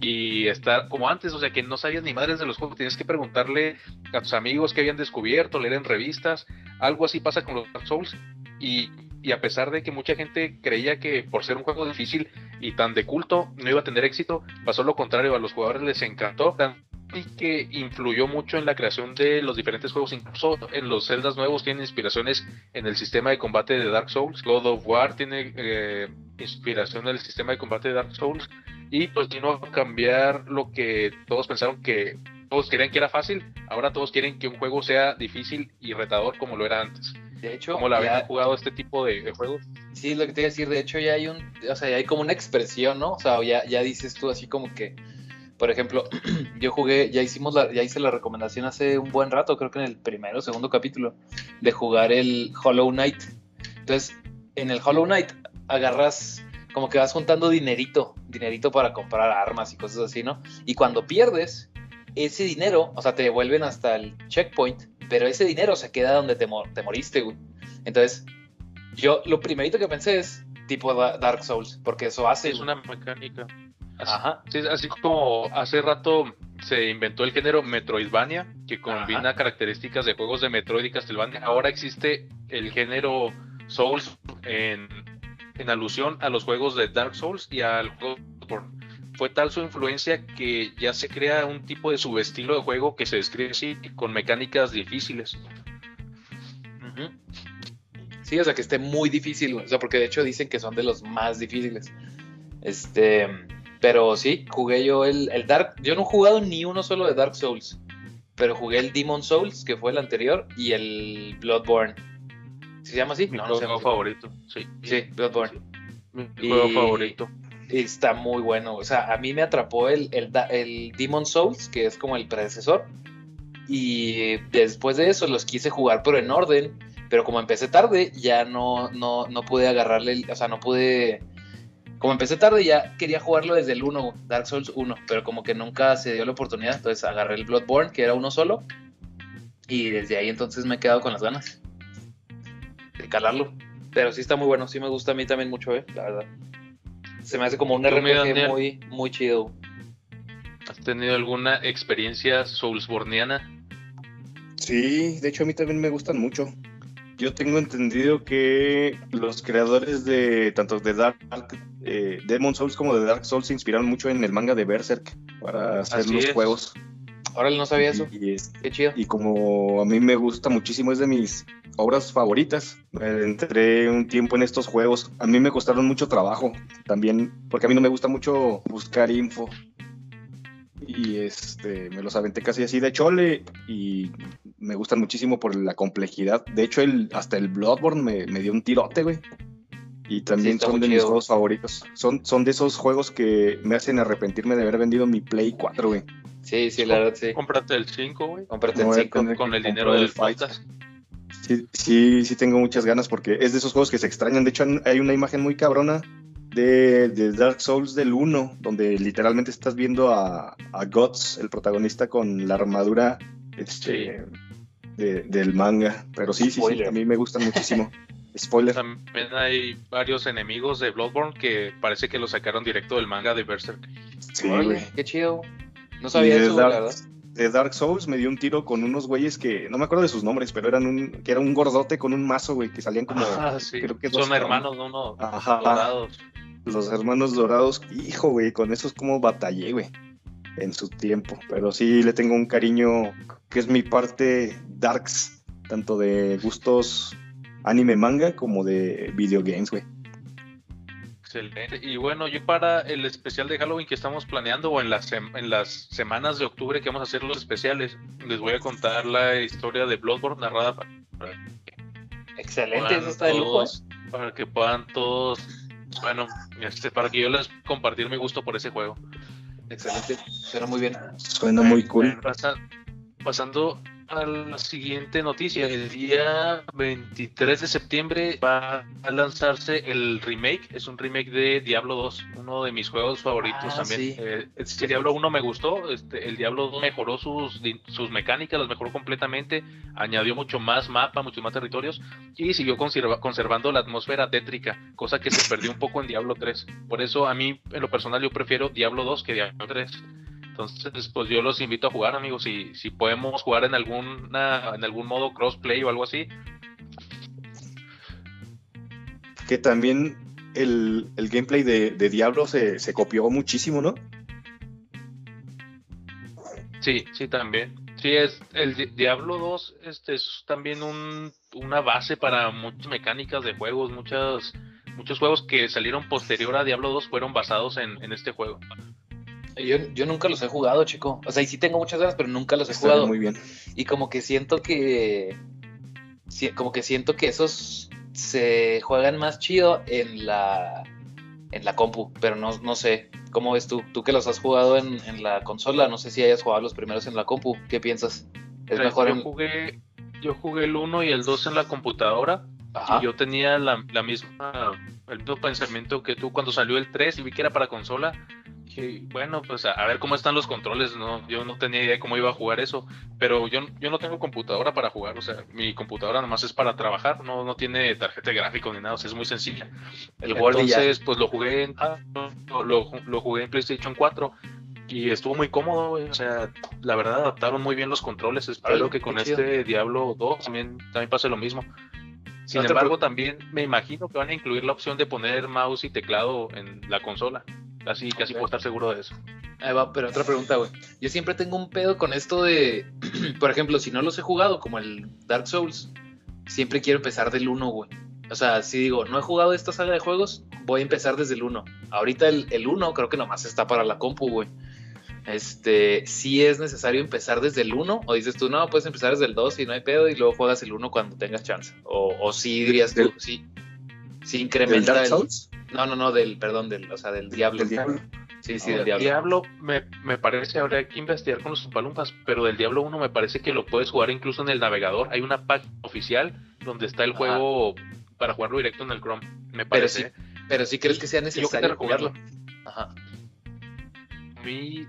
y estar como antes, o sea que no sabías ni madres de los juegos, tienes que preguntarle a tus amigos que habían descubierto, leer en revistas, algo así pasa con los Dark Souls y, y a pesar de que mucha gente creía que por ser un juego difícil y tan de culto no iba a tener éxito, pasó lo contrario, a los jugadores les encantó y que influyó mucho en la creación de los diferentes juegos, incluso en los celdas nuevos tienen inspiraciones en el sistema de combate de Dark Souls, God of War tiene eh, inspiración en el sistema de combate de Dark Souls y pues vino a cambiar lo que todos pensaron que todos querían que era fácil, ahora todos quieren que un juego sea difícil y retador como lo era antes. De hecho, ¿Cómo la ya- habían jugado este tipo de, de juegos? Sí, lo que te iba a decir. De hecho, ya hay un, o sea, ya hay como una expresión, ¿no? O sea, ya, ya dices tú así como que, por ejemplo, yo jugué, ya hicimos la, ya hice la recomendación hace un buen rato, creo que en el primero o segundo capítulo, de jugar el Hollow Knight. Entonces, en el Hollow Knight agarras, como que vas juntando dinerito, dinerito para comprar armas y cosas así, ¿no? Y cuando pierdes, ese dinero, o sea, te devuelven hasta el checkpoint, pero ese dinero se queda donde te, mor- te moriste, güey. Entonces, yo lo primerito que pensé es tipo Da- Dark Souls, porque eso hace. Es una mecánica. Así, Ajá. sí, así como hace rato se inventó el género Metroidvania, que combina características de juegos de Metroid y Castlevania. Ahora existe el género Souls en, en alusión a los juegos de Dark Souls y al juego. Fue tal su influencia que ya se crea un tipo de subestilo de juego que se describe así, con mecánicas difíciles. Sí, o sea, que esté muy difícil. O sea, porque de hecho dicen que son de los más difíciles. Este. Pero sí, jugué yo el, el Dark. Yo no he jugado ni uno solo de Dark Souls. Pero jugué el Demon Souls, que fue el anterior, y el Bloodborne. ¿Se llama así? Mi No, no se juego favorito. Sí, Sí, Bloodborne. mi Y- juego favorito. Está muy bueno. O sea, a mí me atrapó el, el, el Demon Souls, que es como el predecesor. Y después de eso los quise jugar, pero en orden. Pero como empecé tarde, ya no, no, no pude agarrarle. o sea, no pude. Como empecé tarde, ya quería jugarlo desde el 1, Dark Souls 1. Pero como que nunca se dio la oportunidad. Entonces agarré el Bloodborne, que era uno solo. Y desde ahí entonces me he quedado con las ganas de calarlo. Pero sí está muy bueno, sí me gusta a mí también mucho, eh, la verdad. Se me hace como un ¿Tú, mi RPG muy, muy chido. ¿Has tenido alguna experiencia soulsborniana? Sí, de hecho a mí también me gustan mucho. Yo tengo entendido que los creadores de tanto de Dark eh, Demon Souls como de Dark Souls se inspiraron mucho en el manga de Berserk para hacer Así los es. juegos. Órale, no sabía eso. Y, es- Qué chido. y como a mí me gusta muchísimo, es de mis obras favoritas. Entré un tiempo en estos juegos. A mí me costaron mucho trabajo también, porque a mí no me gusta mucho buscar info. Y este, me los aventé casi así de chole y me gustan muchísimo por la complejidad. De hecho, el, hasta el Bloodborne me, me dio un tirote, güey. Y también son de mis chido. juegos favoritos. Son, son de esos juegos que me hacen arrepentirme de haber vendido mi Play 4, güey. Sí, sí, la verdad, sí. Cómprate el 5, güey. Cómprate No el voy a 5. tener Con el dinero del podcast. Sí, sí, sí tengo muchas ganas porque es de esos juegos que se extrañan. De hecho, hay una imagen muy cabrona de, de Dark Souls del 1, donde literalmente estás viendo a, a Guts, el protagonista, con la armadura este, de- del manga. Pero sí, sí, sí, a mí me gustan muchísimo. Spoiler. También hay varios enemigos de Bloodborne que parece que lo sacaron directo del manga de Berserk. Sí, güey. qué chido. No sabía de eso, la Dark, verdad. de Dark Souls me dio un tiro con unos güeyes que no me acuerdo de sus nombres, pero eran un que era un gordote con un mazo, güey, que salían como Ah, sí. creo que dos Son hermanos, no, no. Ajá. Dorados. los hermanos dorados. Hijo, güey, con esos como batallé, güey, en su tiempo. Pero sí le tengo un cariño que es mi parte darks, tanto de gustos anime manga como de videogames, güey. Excelente. Y bueno, yo para el especial de Halloween que estamos planeando o en las, sem- en las semanas de octubre que vamos a hacer los especiales, les voy a contar la historia de Bloodborne narrada para, Excelente, puedan eso está de lujo. todos- para que puedan todos, bueno, este, para que yo les compartir mi gusto por ese juego. Excelente, suena muy bien. Suena muy cool. Pasando a la siguiente noticia, el día 23 de septiembre va a lanzarse el remake, es un remake de Diablo 2, uno de mis juegos favoritos Ah, también. sí. Eh, este Diablo 1 me gustó, este, el Diablo 2 mejoró sus, sus mecánicas, las mejoró completamente, añadió mucho más mapa, muchos más territorios y siguió conserva- conservando la atmósfera tétrica, cosa que se perdió un poco en Diablo 3. Por eso a mí, en lo personal, yo prefiero Diablo 2 que Diablo 3. Entonces, pues yo los invito a jugar, amigos. Si, si podemos jugar en alguna, en algún modo crossplay o algo así, Que también el, el gameplay de, de Diablo se, se copió muchísimo, ¿no? sí, sí también. Sí, es el Di- Diablo 2 este es también un, una base para muchas mecánicas de juegos, muchas muchos juegos que salieron posterior a Diablo 2 fueron basados en, en este juego. Yo, yo nunca los he jugado, chico. O sea, y sí tengo muchas ganas, pero nunca los he Está jugado. muy bien. Y como que siento que. como que siento que esos se juegan más chido en la. En la compu, pero no, no sé. ¿Cómo ves tú? Tú que los has jugado en, en la consola, no sé si hayas jugado los primeros en la compu. ¿Qué piensas? ¿Es Mira, mejor yo en.? jugué yo jugué el 1 y el 2 en la computadora Ajá. Y yo tenía la, la misma, el mismo pensamiento que tú cuando salió el 3 y vi que era para consola. Dije, bueno, pues a, a ver cómo están los controles, ¿no? Yo no tenía idea de cómo iba a jugar eso, pero yo, yo no tengo computadora para jugar, o sea, mi computadora nomás es para trabajar, no, no tiene tarjeta de gráfico ni nada, o sea, es muy sencilla. El ya. Entonces, pues lo jugué en, ah, lo, lo- lo jugué en PlayStation 4 y estuvo muy cómodo, güey, o sea, la verdad adaptaron muy bien los controles, espero Órale, que con chido. este Diablo 2 también, también pase lo mismo. Sin No embargo, también me imagino que van a incluir la opción de poner mouse y teclado en la consola. Casi, casi puedo estar seguro de eso. Ahí va, pero otra pregunta, güey. Yo siempre tengo un pedo con esto de, por ejemplo, si no los he jugado, como el Dark Souls, siempre quiero empezar del 1, güey. O sea, si digo, no he jugado esta saga de juegos, voy a empezar desde el 1. Ahorita el, el 1 creo que nomás está para la compu, güey. Este, si es necesario empezar desde el 1, o dices tú, no, puedes empezar desde el 2 y no hay pedo, y luego juegas el 1 cuando tengas chance. O, o sí dirías tú, sí, sí ¿Del incrementa Dark el- Souls? No, no, no, del, perdón, del, o sea, del Diablo. ¿Del Diablo? Sí, sí, El del Diablo. Diablo me, me parece, habría que investigar con los palumpas, pero del Diablo 1 me parece que lo puedes jugar incluso en el navegador. Hay una página oficial donde está el Ajá. juego para jugarlo directo en el Chrome. Me Pero parece. sí, pero sí crees que sea necesario jugarlo. Ajá. A mí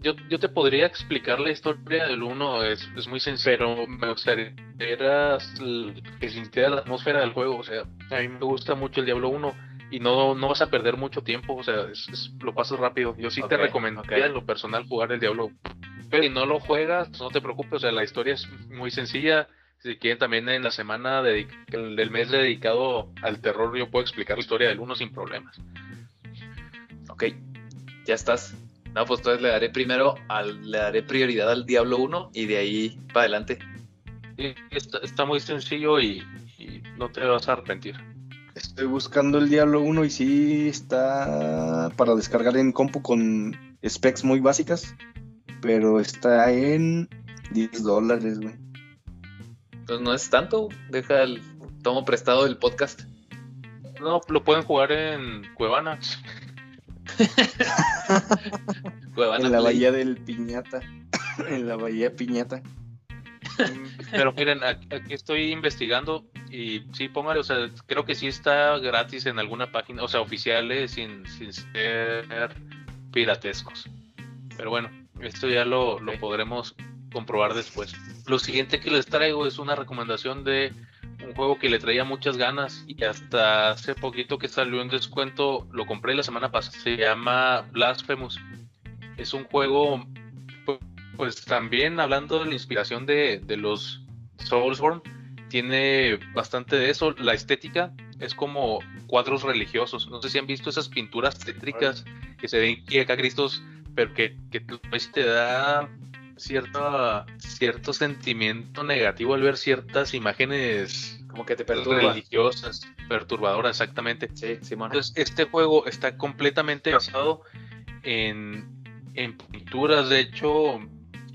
yo, yo te podría explicar la historia del 1, es, es muy sencillo, pero me gustaría que sintiera la atmósfera del juego. O sea, a mí me gusta mucho el Diablo 1 y no, no vas a perder mucho tiempo, o sea, lo pasas rápido. Yo sí te recomendaría en lo personal jugar el Diablo. Pero si no lo juegas, no te preocupes, o sea, la historia es muy sencilla. Si quieren también en la semana del mes dedicado al terror, yo puedo explicar la historia del 1 sin problemas. Ok, ya estás. No, pues entonces le daré primero, al, le daré prioridad al Diablo 1 y de ahí para adelante. está, muy sencillo y, no te vas a arrepentir. Estoy buscando el Diablo 1 y sí está para descargar en compu con specs muy básicas, pero está en 10 dólares, güey. Entonces no es tanto, deja el tomo prestado del podcast. No, lo pueden jugar en Cuevana. en la bahía del Piñata. en la bahía Piñata. Pero miren, aquí estoy investigando y sí, póngale, o sea, creo que sí está gratis en alguna página, o sea, oficiales, sin, sin ser piratescos. Pero bueno, esto ya lo, lo podremos comprobar después. Lo siguiente que les traigo es una recomendación de un juego que le traía muchas ganas y hasta hace poquito que salió en descuento, lo compré la semana pasada. Se llama Blasphemous. Es un juego, pues, también hablando de la inspiración de, de los Soulsborne, tiene bastante de eso. La estética es como cuadros religiosos. No sé si han visto esas pinturas tétricas que se ven aquí acá Cristos, pero que, que pues, te da cierto, cierto sentimiento negativo al ver ciertas imágenes como que te perturba. religiosas, perturbadoras, exactamente. Sí, Simón. Entonces, este juego está completamente basado en, en pinturas, de hecho,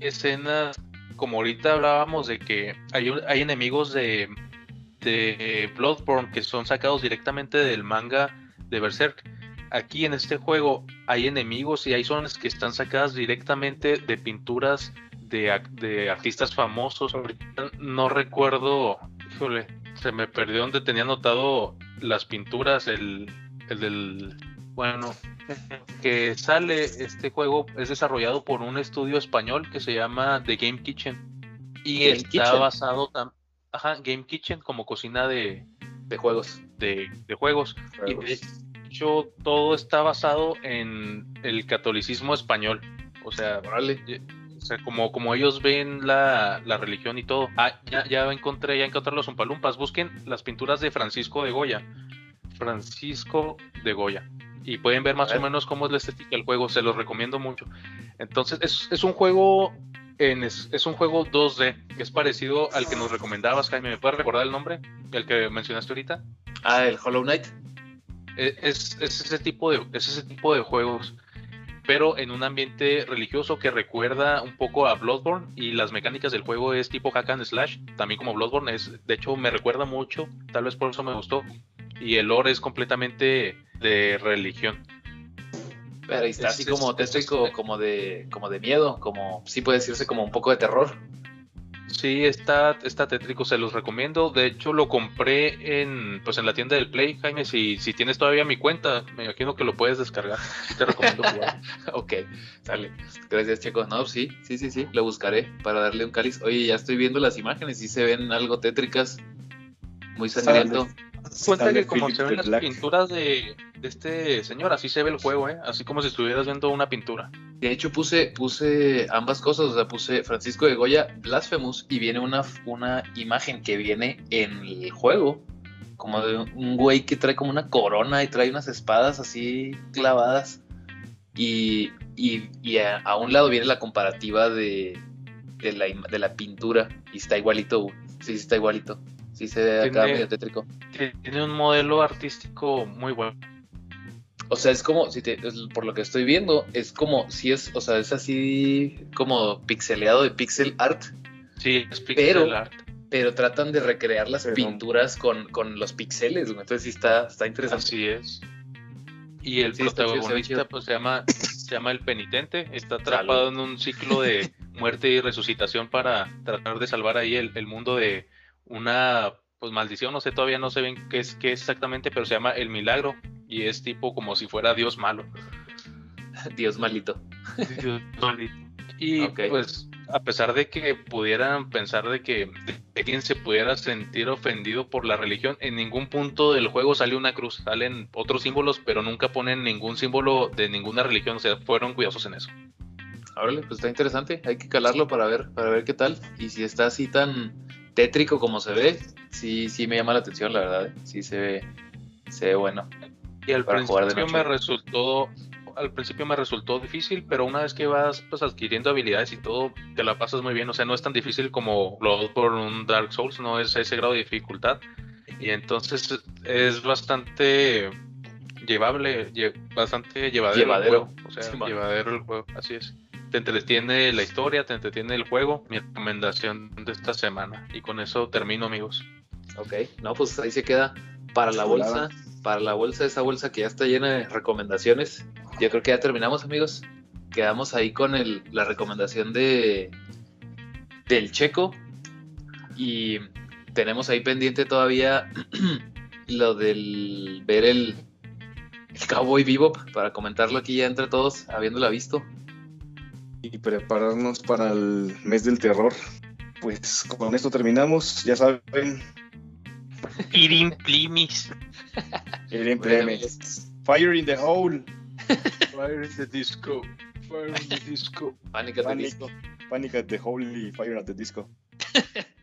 escenas, como ahorita hablábamos de que hay, hay enemigos de, de Bloodborne que son sacados directamente del manga de Berserk. Aquí en este juego hay enemigos y hay zonas que están sacadas directamente de pinturas de, de artistas famosos. No recuerdo, híjole, se me perdió donde tenía anotado las pinturas, el, el del, bueno, que sale este juego es desarrollado por un estudio español que se llama The Game Kitchen y está basado ajá, Game Kitchen como cocina de, de juegos de, de juegos. y de hecho todo está basado en el catolicismo español o sea vale o sea, como, como ellos ven la, religión y todo. Ah, ya, ya encontré, ya encontré los umpalumpas. Busquen las pinturas de Francisco de Goya. Francisco de Goya. Y pueden ver más o menos cómo es la estética del juego. Se los recomiendo mucho. Entonces, es, un juego. En, es, un juego 2D, que es parecido al que nos recomendabas, Jaime. ¿Me puedes recordar el nombre? El que mencionaste ahorita. Ah, el Hollow Knight. E, es, es, ese tipo de, es ese tipo de juegos pero en un ambiente religioso que recuerda un poco a Bloodborne y las mecánicas del juego es tipo hack and slash, también como Bloodborne es, de hecho me recuerda mucho, tal vez por eso me gustó y el lore es completamente de religión. Pero está así como tétrico, como de como de miedo, como sí puede decirse como un poco de terror. Sí, está, está tétrico, se los recomiendo. De hecho, lo compré en, pues, en la tienda del Play, Jaime. Si, si tienes todavía mi cuenta, me imagino que lo puedes descargar. Te recomiendo jugar. ok, sale. Gracias, Checo. No, sí, sí, sí, sí. Lo buscaré para darle un cáliz. Oye, ya estoy viendo las imágenes y se ven algo tétricas. Muy sangriento. Cuenta que como se ven las pinturas de, de este señor, así se ve el juego, ¿eh? Así como si estuvieras viendo una pintura. De hecho, puse, puse ambas cosas, o sea, puse Francisco de Goya Blasphemous y viene una, una imagen que viene en el juego, como de un güey que trae como una corona y trae unas espadas así clavadas. Y, y, a, un lado viene la comparativa de, de, la, de la pintura y está igualito, sí, sí está igualito. Sí se ve acá medio tétrico. Tiene un modelo artístico muy bueno. O sea, es como, si te, por lo que estoy viendo, es como si es, o sea, es así como pixeleado de pixel art. Sí, es pixel pero, art. Pero tratan de recrear las pinturas con, con, los pixeles, entonces sí está, está interesante. Así es. Y el protagonista pues se llama, se llama el penitente, está atrapado en un ciclo de muerte y resucitación para tratar de salvar ahí el, el mundo de una pues maldición, no sé, todavía no sé bien qué es, qué es exactamente, pero se llama el milagro y es tipo como si fuera Dios malo. Dios malito. Y Ok. pues, a pesar de que pudieran pensar de que de quien se pudiera sentir ofendido por la religión, en ningún punto del juego sale una cruz, salen otros símbolos, pero nunca ponen ningún símbolo de ninguna religión, o sea, fueron cuidadosos en eso. Órale, pues está interesante. Hay que calarlo para ver, para ver qué tal. Y si está así tan tétrico como se ve, sí, sí me llama la atención, la verdad. Sí se ve, se ve bueno. Y al Para jugar de principio me resultó, al principio me resultó difícil, pero una vez que vas pues adquiriendo habilidades y todo, te la pasas muy bien. O sea, no es tan difícil como lo por un Dark Souls, no es ese grado de dificultad. Y entonces es bastante llevable, lle- bastante llevadero, Llevadero. el juego. O sea, Sí, llevadero el juego, así es. Te entretiene la historia, te entretiene el juego. Mi recomendación de esta semana. Y con eso termino, amigos. Ok, no, pues ahí se queda para la bolsa, para la bolsa, esa bolsa que ya está llena de recomendaciones. Yo creo que ya terminamos, amigos. Quedamos ahí con el, la recomendación de del Checo y tenemos ahí pendiente todavía lo del ver el, el Cowboy Bebop para comentarlo aquí ya entre todos, habiéndola visto. Y prepararnos para el mes del terror. Pues con esto terminamos. Ya saben, Irin Plimis. Bueno, Plemes. Fire in the hole. Fire in the disco. Fire in the disco. Pánica, Panic, Panic at the hole y Fire at the disco.